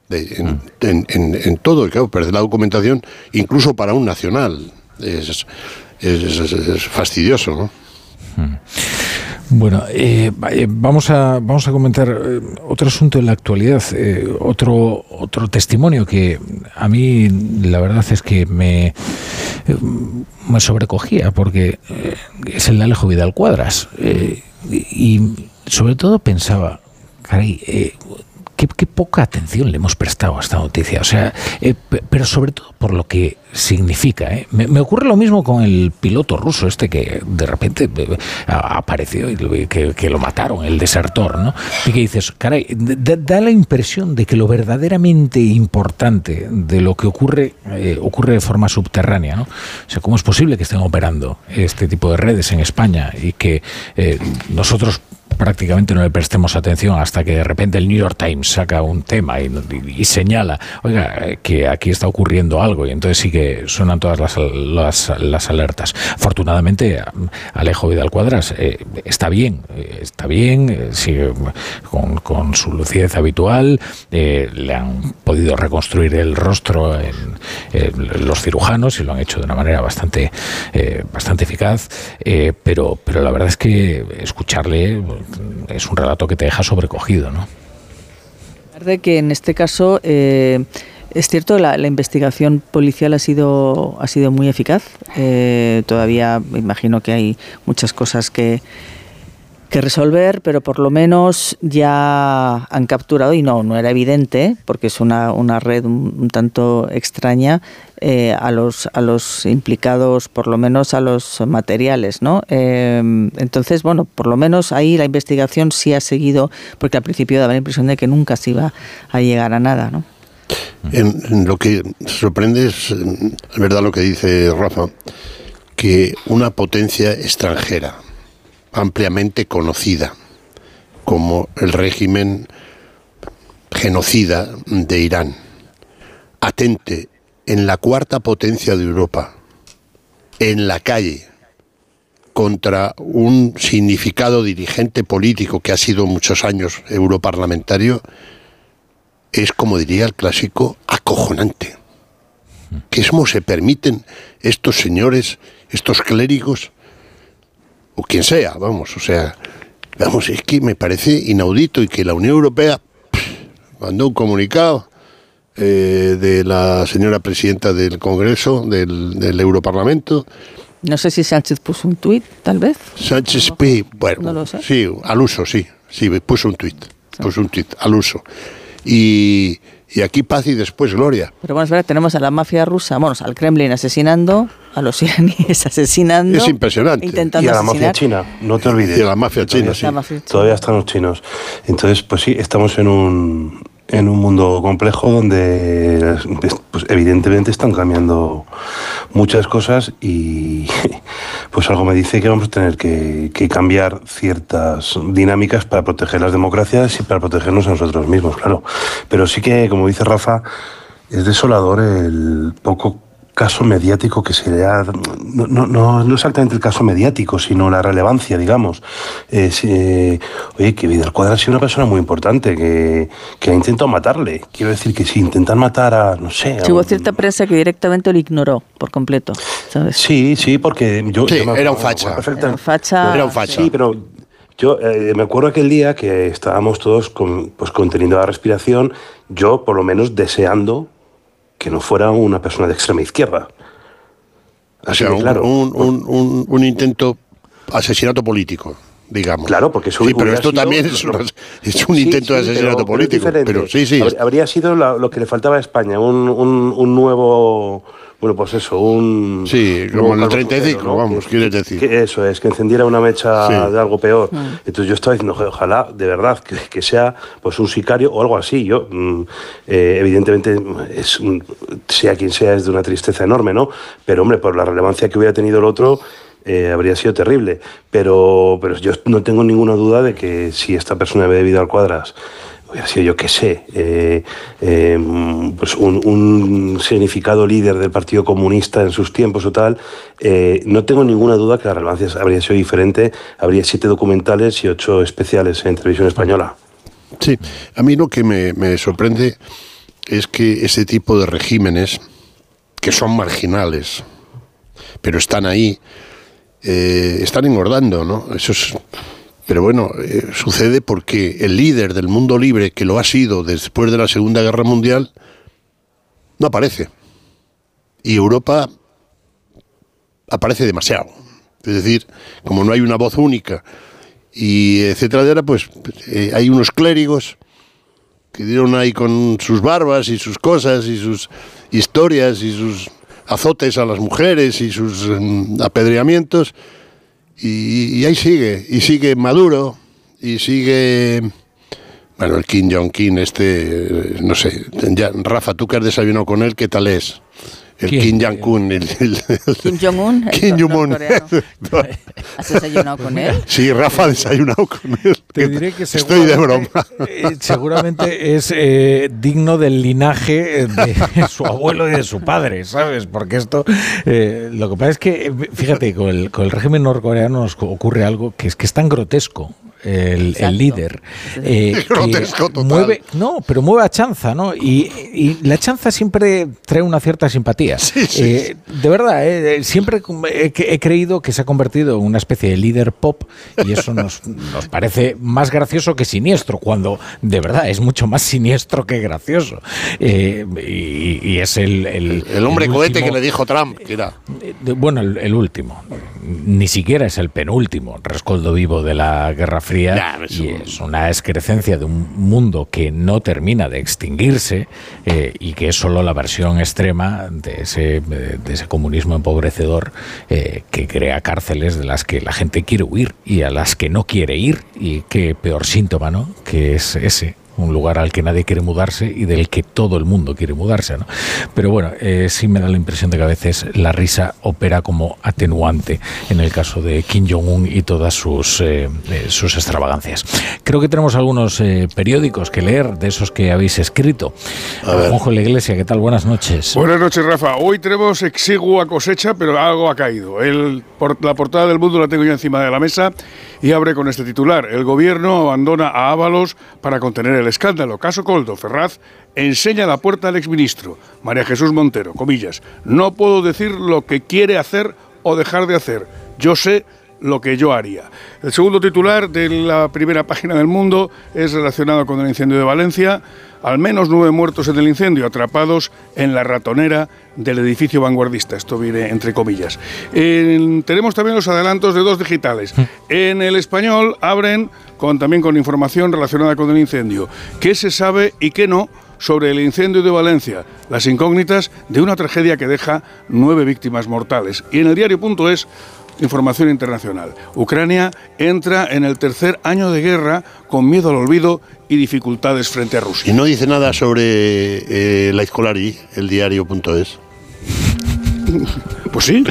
de- en, en- en- en todo, y claro, perder la documentación, incluso para un nacional, es, es- es- es fastidioso, ¿no? Bueno, eh, eh, vamos, a, vamos a comentar eh, otro asunto en la actualidad, eh, otro, otro testimonio que a mí la verdad es que me, eh, me sobrecogía porque es el de Alejo Vidal Cuadras. y sobre todo pensaba, caray, qué, poca atención le hemos prestado a esta noticia. O sea, eh, pe- pero sobre todo por lo que significa. ¿eh? Me, ocurre lo mismo con el piloto ruso este que de repente eh, apareció y que, lo mataron, el desertor, ¿no? Y que dices, caray, da, la impresión de que lo verdaderamente importante de lo que ocurre ocurre de forma subterránea, ¿no? O sea, ¿cómo es posible que estén operando este tipo de redes en España y que nosotros prácticamente no le prestemos atención hasta que de repente el New York Times saca un tema y, y- señala, oiga, eh, que aquí está ocurriendo algo y entonces sí que suenan todas las, las, las alertas. Afortunadamente, Alejo Vidal Cuadras eh, está bien, eh, está bien, sigue con, con su lucidez habitual, eh, le han podido reconstruir el rostro en, los cirujanos y lo han hecho de una manera bastante, bastante eficaz, pero, pero la verdad es que escucharle es un relato que te deja sobrecogido, ¿no? de que en este caso eh, es cierto la, investigación policial ha sido ha sido muy eficaz Eh, todavía imagino que hay muchas cosas que que resolver, pero por lo menos ya han capturado, y no, no era evidente, porque es una, una red un, tanto extraña, eh, a, los, a los implicados, por lo menos a los materiales, ¿no? Eh, entonces, bueno, por lo menos ahí la investigación sí ha seguido, porque al principio daba la impresión de que nunca se iba a llegar a nada, ¿no? En, lo que sorprende es, eh, es verdad lo que dice Rafa, que una potencia extranjera, ampliamente conocida, como el régimen genocida de Irán, atente en la cuarta potencia de Europa, en la calle, contra un significado dirigente político que ha sido muchos años europarlamentario, es, como diría el clásico, acojonante. Que es como se permiten estos señores, estos clérigos, o quien sea, vamos, o sea, vamos, es que me parece inaudito y que la Unión Europea pff, mandó un comunicado eh, de la señora presidenta del Congreso, del, del Europarlamento, No sé si Sánchez puso un tuit, tal vez. Sánchez, sí, bueno, No lo sé. sí, al uso, sí, sí, puso un tuit, puso un tuit, al uso. Y, y aquí paz y después gloria. Pero bueno, es verdad, tenemos a la mafia rusa, bueno, al Kremlin asesinando, a los iraníes asesinando. Es impresionante. Intentando y a la mafia china, no te olvides. Y a la mafia china, sí. sí. La mafia china. Todavía están los chinos. Entonces, pues sí, estamos en un, en un mundo complejo donde pues, evidentemente están cambiando muchas cosas y pues algo me dice que vamos a tener que, que cambiar ciertas dinámicas para proteger las democracias y para protegernos a nosotros mismos, claro. Pero sí que, como dice Rafa, es desolador el poco caso mediático que se le ha... No, no, no, no exactamente el caso mediático, sino la relevancia, digamos. Es, eh, oye, que Vidal Cuadra ha sido una persona muy importante, que, que ha intentado matarle. Quiero decir que si intentan matar a, no sé... a hubo un- cierta prensa que directamente lo ignoró por completo, ¿sabes? Sí, sí, porque yo... Sí, yo me era un acuerdo facha. perfectamente- Era un facha. Era un facha. Sí, pero yo eh, me acuerdo aquel día que estábamos todos con, pues, conteniendo la respiración, yo por lo menos deseando que no fuera una persona de extrema izquierda. O Así sea, de un, claro. un, un, un- un intento asesinato político, digamos. Claro, porque eso Sí, pero esto sido- también es, una- es un Sí, intento de asesinato pero- pero es político. diferente. Pero sí, sí. Habr- Habría sido lo que le faltaba a España, un, un, un nuevo. Bueno, pues eso, un. Sí, como el Carlos 35, III, ¿no? vamos, Que- quieres decir. que eso es, que encendiera una mecha Sí. de algo peor. Mm. Entonces yo estaba diciendo, "Oje, ojalá, de verdad, que, que sea pues un sicario o algo así. Yo, mm, eh, evidentemente, es un- sea quien sea, es de una tristeza enorme, ¿no? Pero, hombre, por la relevancia que hubiera tenido el otro, eh, habría sido terrible. Pero, pero yo no tengo ninguna duda de que si esta persona había debido al cuadras hubiera sido, yo qué sé, eh, eh, pues un, significado líder del Partido Comunista en sus tiempos o tal, eh, no tengo ninguna duda que la relevancia habría sido diferente. Habría siete documentales y ocho especiales en televisión española. Sí, a mí lo que me, me sorprende es que ese tipo de regímenes, que son marginales, pero están ahí, están engordando, ¿no? Eso es, pero bueno, eh, sucede porque el líder del mundo libre, que lo ha sido después de la Segunda Guerra Mundial, no aparece. Y Europa aparece demasiado. Es decir, como no hay una voz única, y etcétera, pues eh, hay unos clérigos que dieron ahí con sus barbas y sus cosas y sus historias y sus azotes a las mujeres y sus mm, apedreamientos y, y ahí sigue y sigue Maduro y sigue bueno el Kim Jong Kim este eh, no sé ya, Rafa tú que has desayunado con él qué tal es el ¿Quién? Kim Jong Un el, el- Kim Jong-un, el Kim Jong-un. ¿Has desayunado con él? sí Rafa ha desayunado con él Te diré que estoy de broma seguramente, eh, seguramente es eh, digno del linaje eh, de su abuelo y de su padre, ¿sabes? Porque esto, eh, lo que pasa es que, fíjate, con el, con el régimen norcoreano nos ocurre algo que es que es tan grotesco. El, el líder eh, grotesco total. mueve no pero mueve a chanza no y, y la chanza siempre trae una cierta simpatía Eh, de verdad eh, siempre he, he creído que se ha convertido en una especie de líder pop y eso nos, nos parece más gracioso que siniestro, cuando de verdad es mucho más siniestro que gracioso. Eh, y, y es el, el, el hombre el cohete último- que le dijo Trump que era de- Bueno, el, el último. Ni siquiera es el penúltimo rescoldo vivo de la Guerra Fría. Y un- es una excrecencia de un mundo que no termina de extinguirse eh, y que es solo la versión extrema de ese, de ese comunismo empobrecedor eh, que crea cárceles de las que la gente quiere huir y a las que no quiere ir. Y qué peor síntoma, ¿no? Que es ese un lugar al que nadie quiere mudarse y del que todo el mundo quiere mudarse. ¿no? Pero bueno, eh, sí me da la impresión de que a veces la risa opera como atenuante en el caso de Kim Jong-un y todas sus, eh, eh, sus extravagancias. Creo que tenemos algunos eh, periódicos que leer, de esos que habéis escrito. Juanjo la Iglesia, ¿qué tal? Buenas noches. Buenas noches, Rafa. Hoy tenemos exigua cosecha, pero algo ha caído. El, por- la portada del mundo la tengo yo encima de la mesa y abre con este titular. El gobierno abandona a Ábalos para contener el escándalo. Caso Coldo, Ferraz enseña la puerta al exministro. María Jesús Montero, comillas. No puedo decir lo que quiere hacer o dejar de hacer. Yo sé lo que yo haría. El segundo titular de la primera página del mundo es relacionado con el incendio de Valencia. Al menos nueve muertos en el incendio, atrapados en la ratonera del edificio vanguardista. Esto viene entre comillas. En- tenemos también los adelantos de dos digitales. En el español abren con, también con información relacionada con el incendio. ¿Qué se sabe y qué no? sobre el incendio de Valencia, las incógnitas de una tragedia que deja nueve víctimas mortales. Y en el diario.es, información internacional. Ucrania entra en el tercer año de guerra con miedo al olvido y dificultades frente a Rusia. y no dice nada sobre eh, la Escolari el diario.es Pues sí.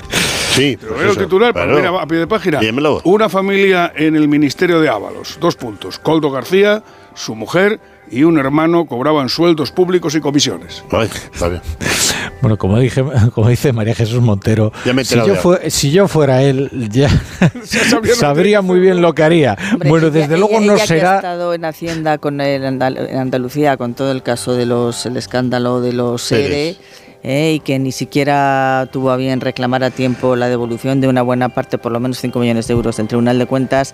Sí, Pero pues veo el titular, claro. a pie de página. Dímelo. Una familia en el Ministerio de Ábalos. Dos puntos. Coldo García, su mujer y un hermano cobraban sueldos públicos y comisiones. Ay, está bien. Bueno, como dije, como dice María Jesús Montero, Ya me he si, yo fue- si yo fuera él, ya sabría muy bien lo que haría. Hombre, bueno, ella- desde luego ella- no ella que ha será. estado en Hacienda con el Andal- en Andalucía con todo el caso de los el escándalo de los SERE eh, y que ni siquiera tuvo a bien reclamar a tiempo la devolución de una buena parte, por lo menos 5 millones de euros del Tribunal de Cuentas.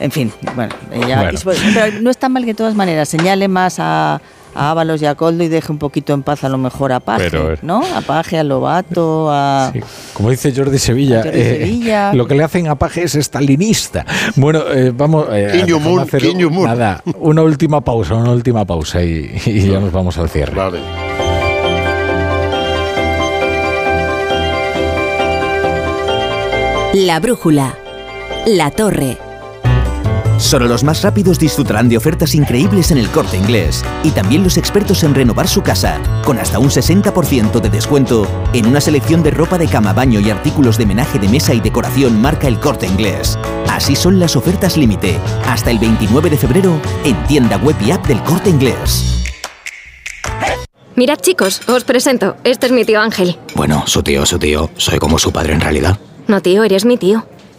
En fin, bueno, ella, Bueno. y sobre- pero no está mal que de todas maneras señale más a, a Ábalos y a Coldo y deje un poquito en paz a lo mejor a Paje, Pero, ¿no? A Paje, a Lobato, a... Como dice Jordi Sevilla, Jordi eh, Sevilla. lo que le hacen a Paje es estalinista. Bueno, eh, vamos eh, a- hacer nada, una última pausa, una última pausa y, y ya nos vamos al cierre. Vale. La brújula. La torre. Solo los más rápidos disfrutarán de ofertas increíbles en el corte inglés. Y también los expertos en renovar su casa, con hasta un 60% de descuento en una selección de ropa de cama, baño y artículos de menaje de mesa y decoración marca el corte inglés. Así son las ofertas límite. Hasta el 29 de febrero en tienda web y app del corte inglés. Mirad chicos, os presento. Este es mi tío Ángel. Bueno, su tío, su tío. Soy como su padre en realidad. No tío, eres mi tío.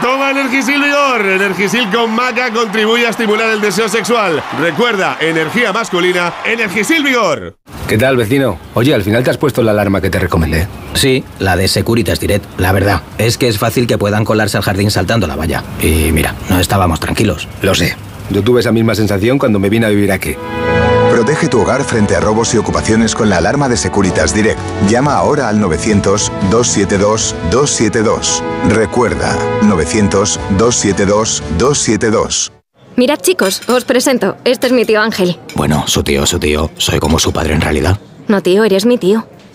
Toma Energisil Vigor. Energisil con maca contribuye a estimular el deseo sexual. Recuerda, energía masculina, Energisil Vigor. ¿Qué tal, vecino? Oye, al final te has puesto la alarma que te recomendé. Sí, la de Securitas Direct. La verdad, es que es fácil que puedan colarse al jardín saltando la valla. Y mira, no estábamos tranquilos. Lo sé. Yo tuve esa misma sensación cuando me vine a vivir aquí. Protege tu hogar frente a robos y ocupaciones con la alarma de Securitas Direct. Llama ahora al 900-272-272. Recuerda, 900-272-272. Mirad chicos, os presento. Este es mi tío Ángel. Bueno, su tío, su tío. Soy como su padre en realidad. No tío, eres mi tío.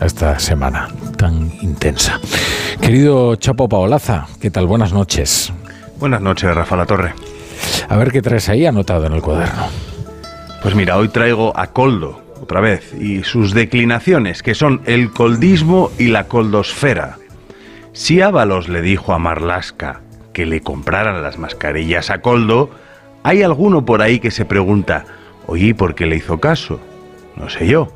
A esta semana tan intensa. Querido Chapo Paolaza, ¿qué tal? Buenas noches. Buenas noches, Rafa La Torre. A ver qué traes ahí anotado en el cuaderno. Pues mira, hoy traigo a Coldo, otra vez, y sus declinaciones, que son el coldismo y la coldosfera. Si Ábalos le dijo a Marlasca que le compraran las mascarillas a Coldo, hay alguno por ahí que se pregunta, oye, ¿y ¿por qué le hizo caso? No sé yo.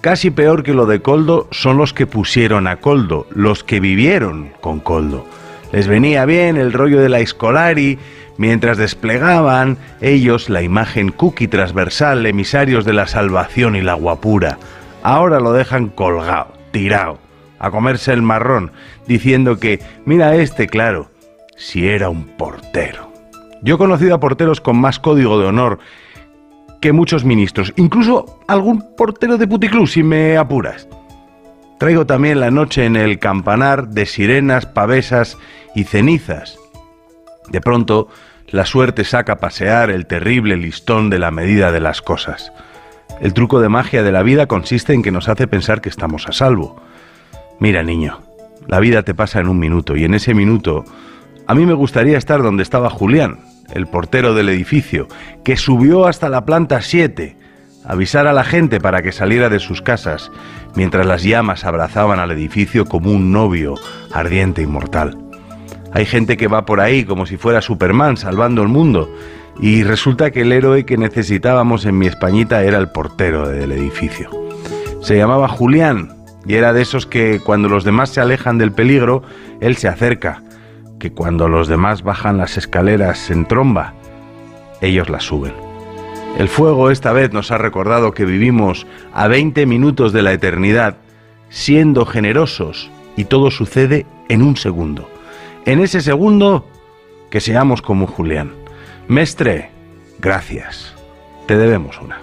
Casi peor que lo de Coldo son los que pusieron a Coldo, los que vivieron con Coldo. Les venía bien el rollo de la Escolari, mientras desplegaban ellos la imagen cookie transversal, emisarios de la salvación y la guapura. Ahora lo dejan colgado, tirado, a comerse el marrón, diciendo que, mira este, claro, si era un portero. Yo he conocido a porteros con más código de honor que muchos ministros, incluso algún portero de puticlub, si me apuras. Traigo también la noche en el campanar de sirenas, pavesas y cenizas. De pronto, la suerte saca a pasear el terrible listón de la medida de las cosas. El truco de magia de la vida consiste en que nos hace pensar que estamos a salvo. Mira, niño, la vida te pasa en un minuto y en ese minuto a mí me gustaría estar donde estaba Julián, el portero del edificio, que subió hasta la planta 7, avisar a la gente para que saliera de sus casas, mientras las llamas abrazaban al edificio como un novio ardiente y mortal. Hay gente que va por ahí como si fuera Superman salvando el mundo, y resulta que el héroe que necesitábamos en mi Españita era el portero del edificio. Se llamaba Julián, y era de esos que cuando los demás se alejan del peligro, él se acerca, que cuando los demás bajan las escaleras en tromba, ellos las suben. El fuego esta vez nos ha recordado que vivimos a 20 minutos de la eternidad, siendo generosos, y todo sucede en un segundo. En ese segundo, que seamos como Julián. Mestre, gracias. Te debemos una.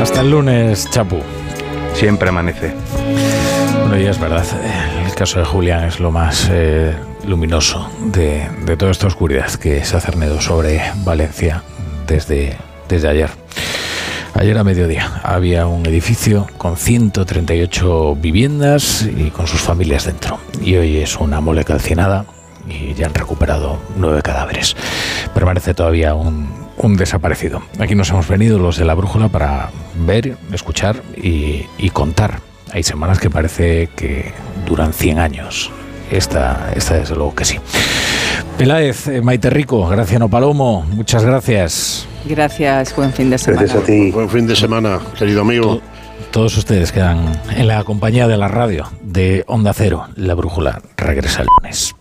Hasta el lunes, Chapu. Siempre amanece. Bueno, es verdad, el caso de Julián es lo más eh, luminoso de, de toda esta oscuridad que se ha cernido sobre Valencia desde, desde ayer. Ayer a mediodía había un edificio con 138 viviendas y con sus familias dentro. Y hoy es una mole calcinada y ya han recuperado nueve cadáveres. Permanece todavía un, un desaparecido. Aquí nos hemos venido los de la brújula para ver, escuchar y contar. Hay semanas que parece que duran 100 años. Esta, esta desde luego que sí. Peláez, eh, Maite Rico, Graciano Palomo, muchas gracias. Gracias, buen fin de semana. Buen fin de semana, querido amigo. Todos ustedes quedan en la compañía de la radio de Onda Cero. La brújula regresa el lunes.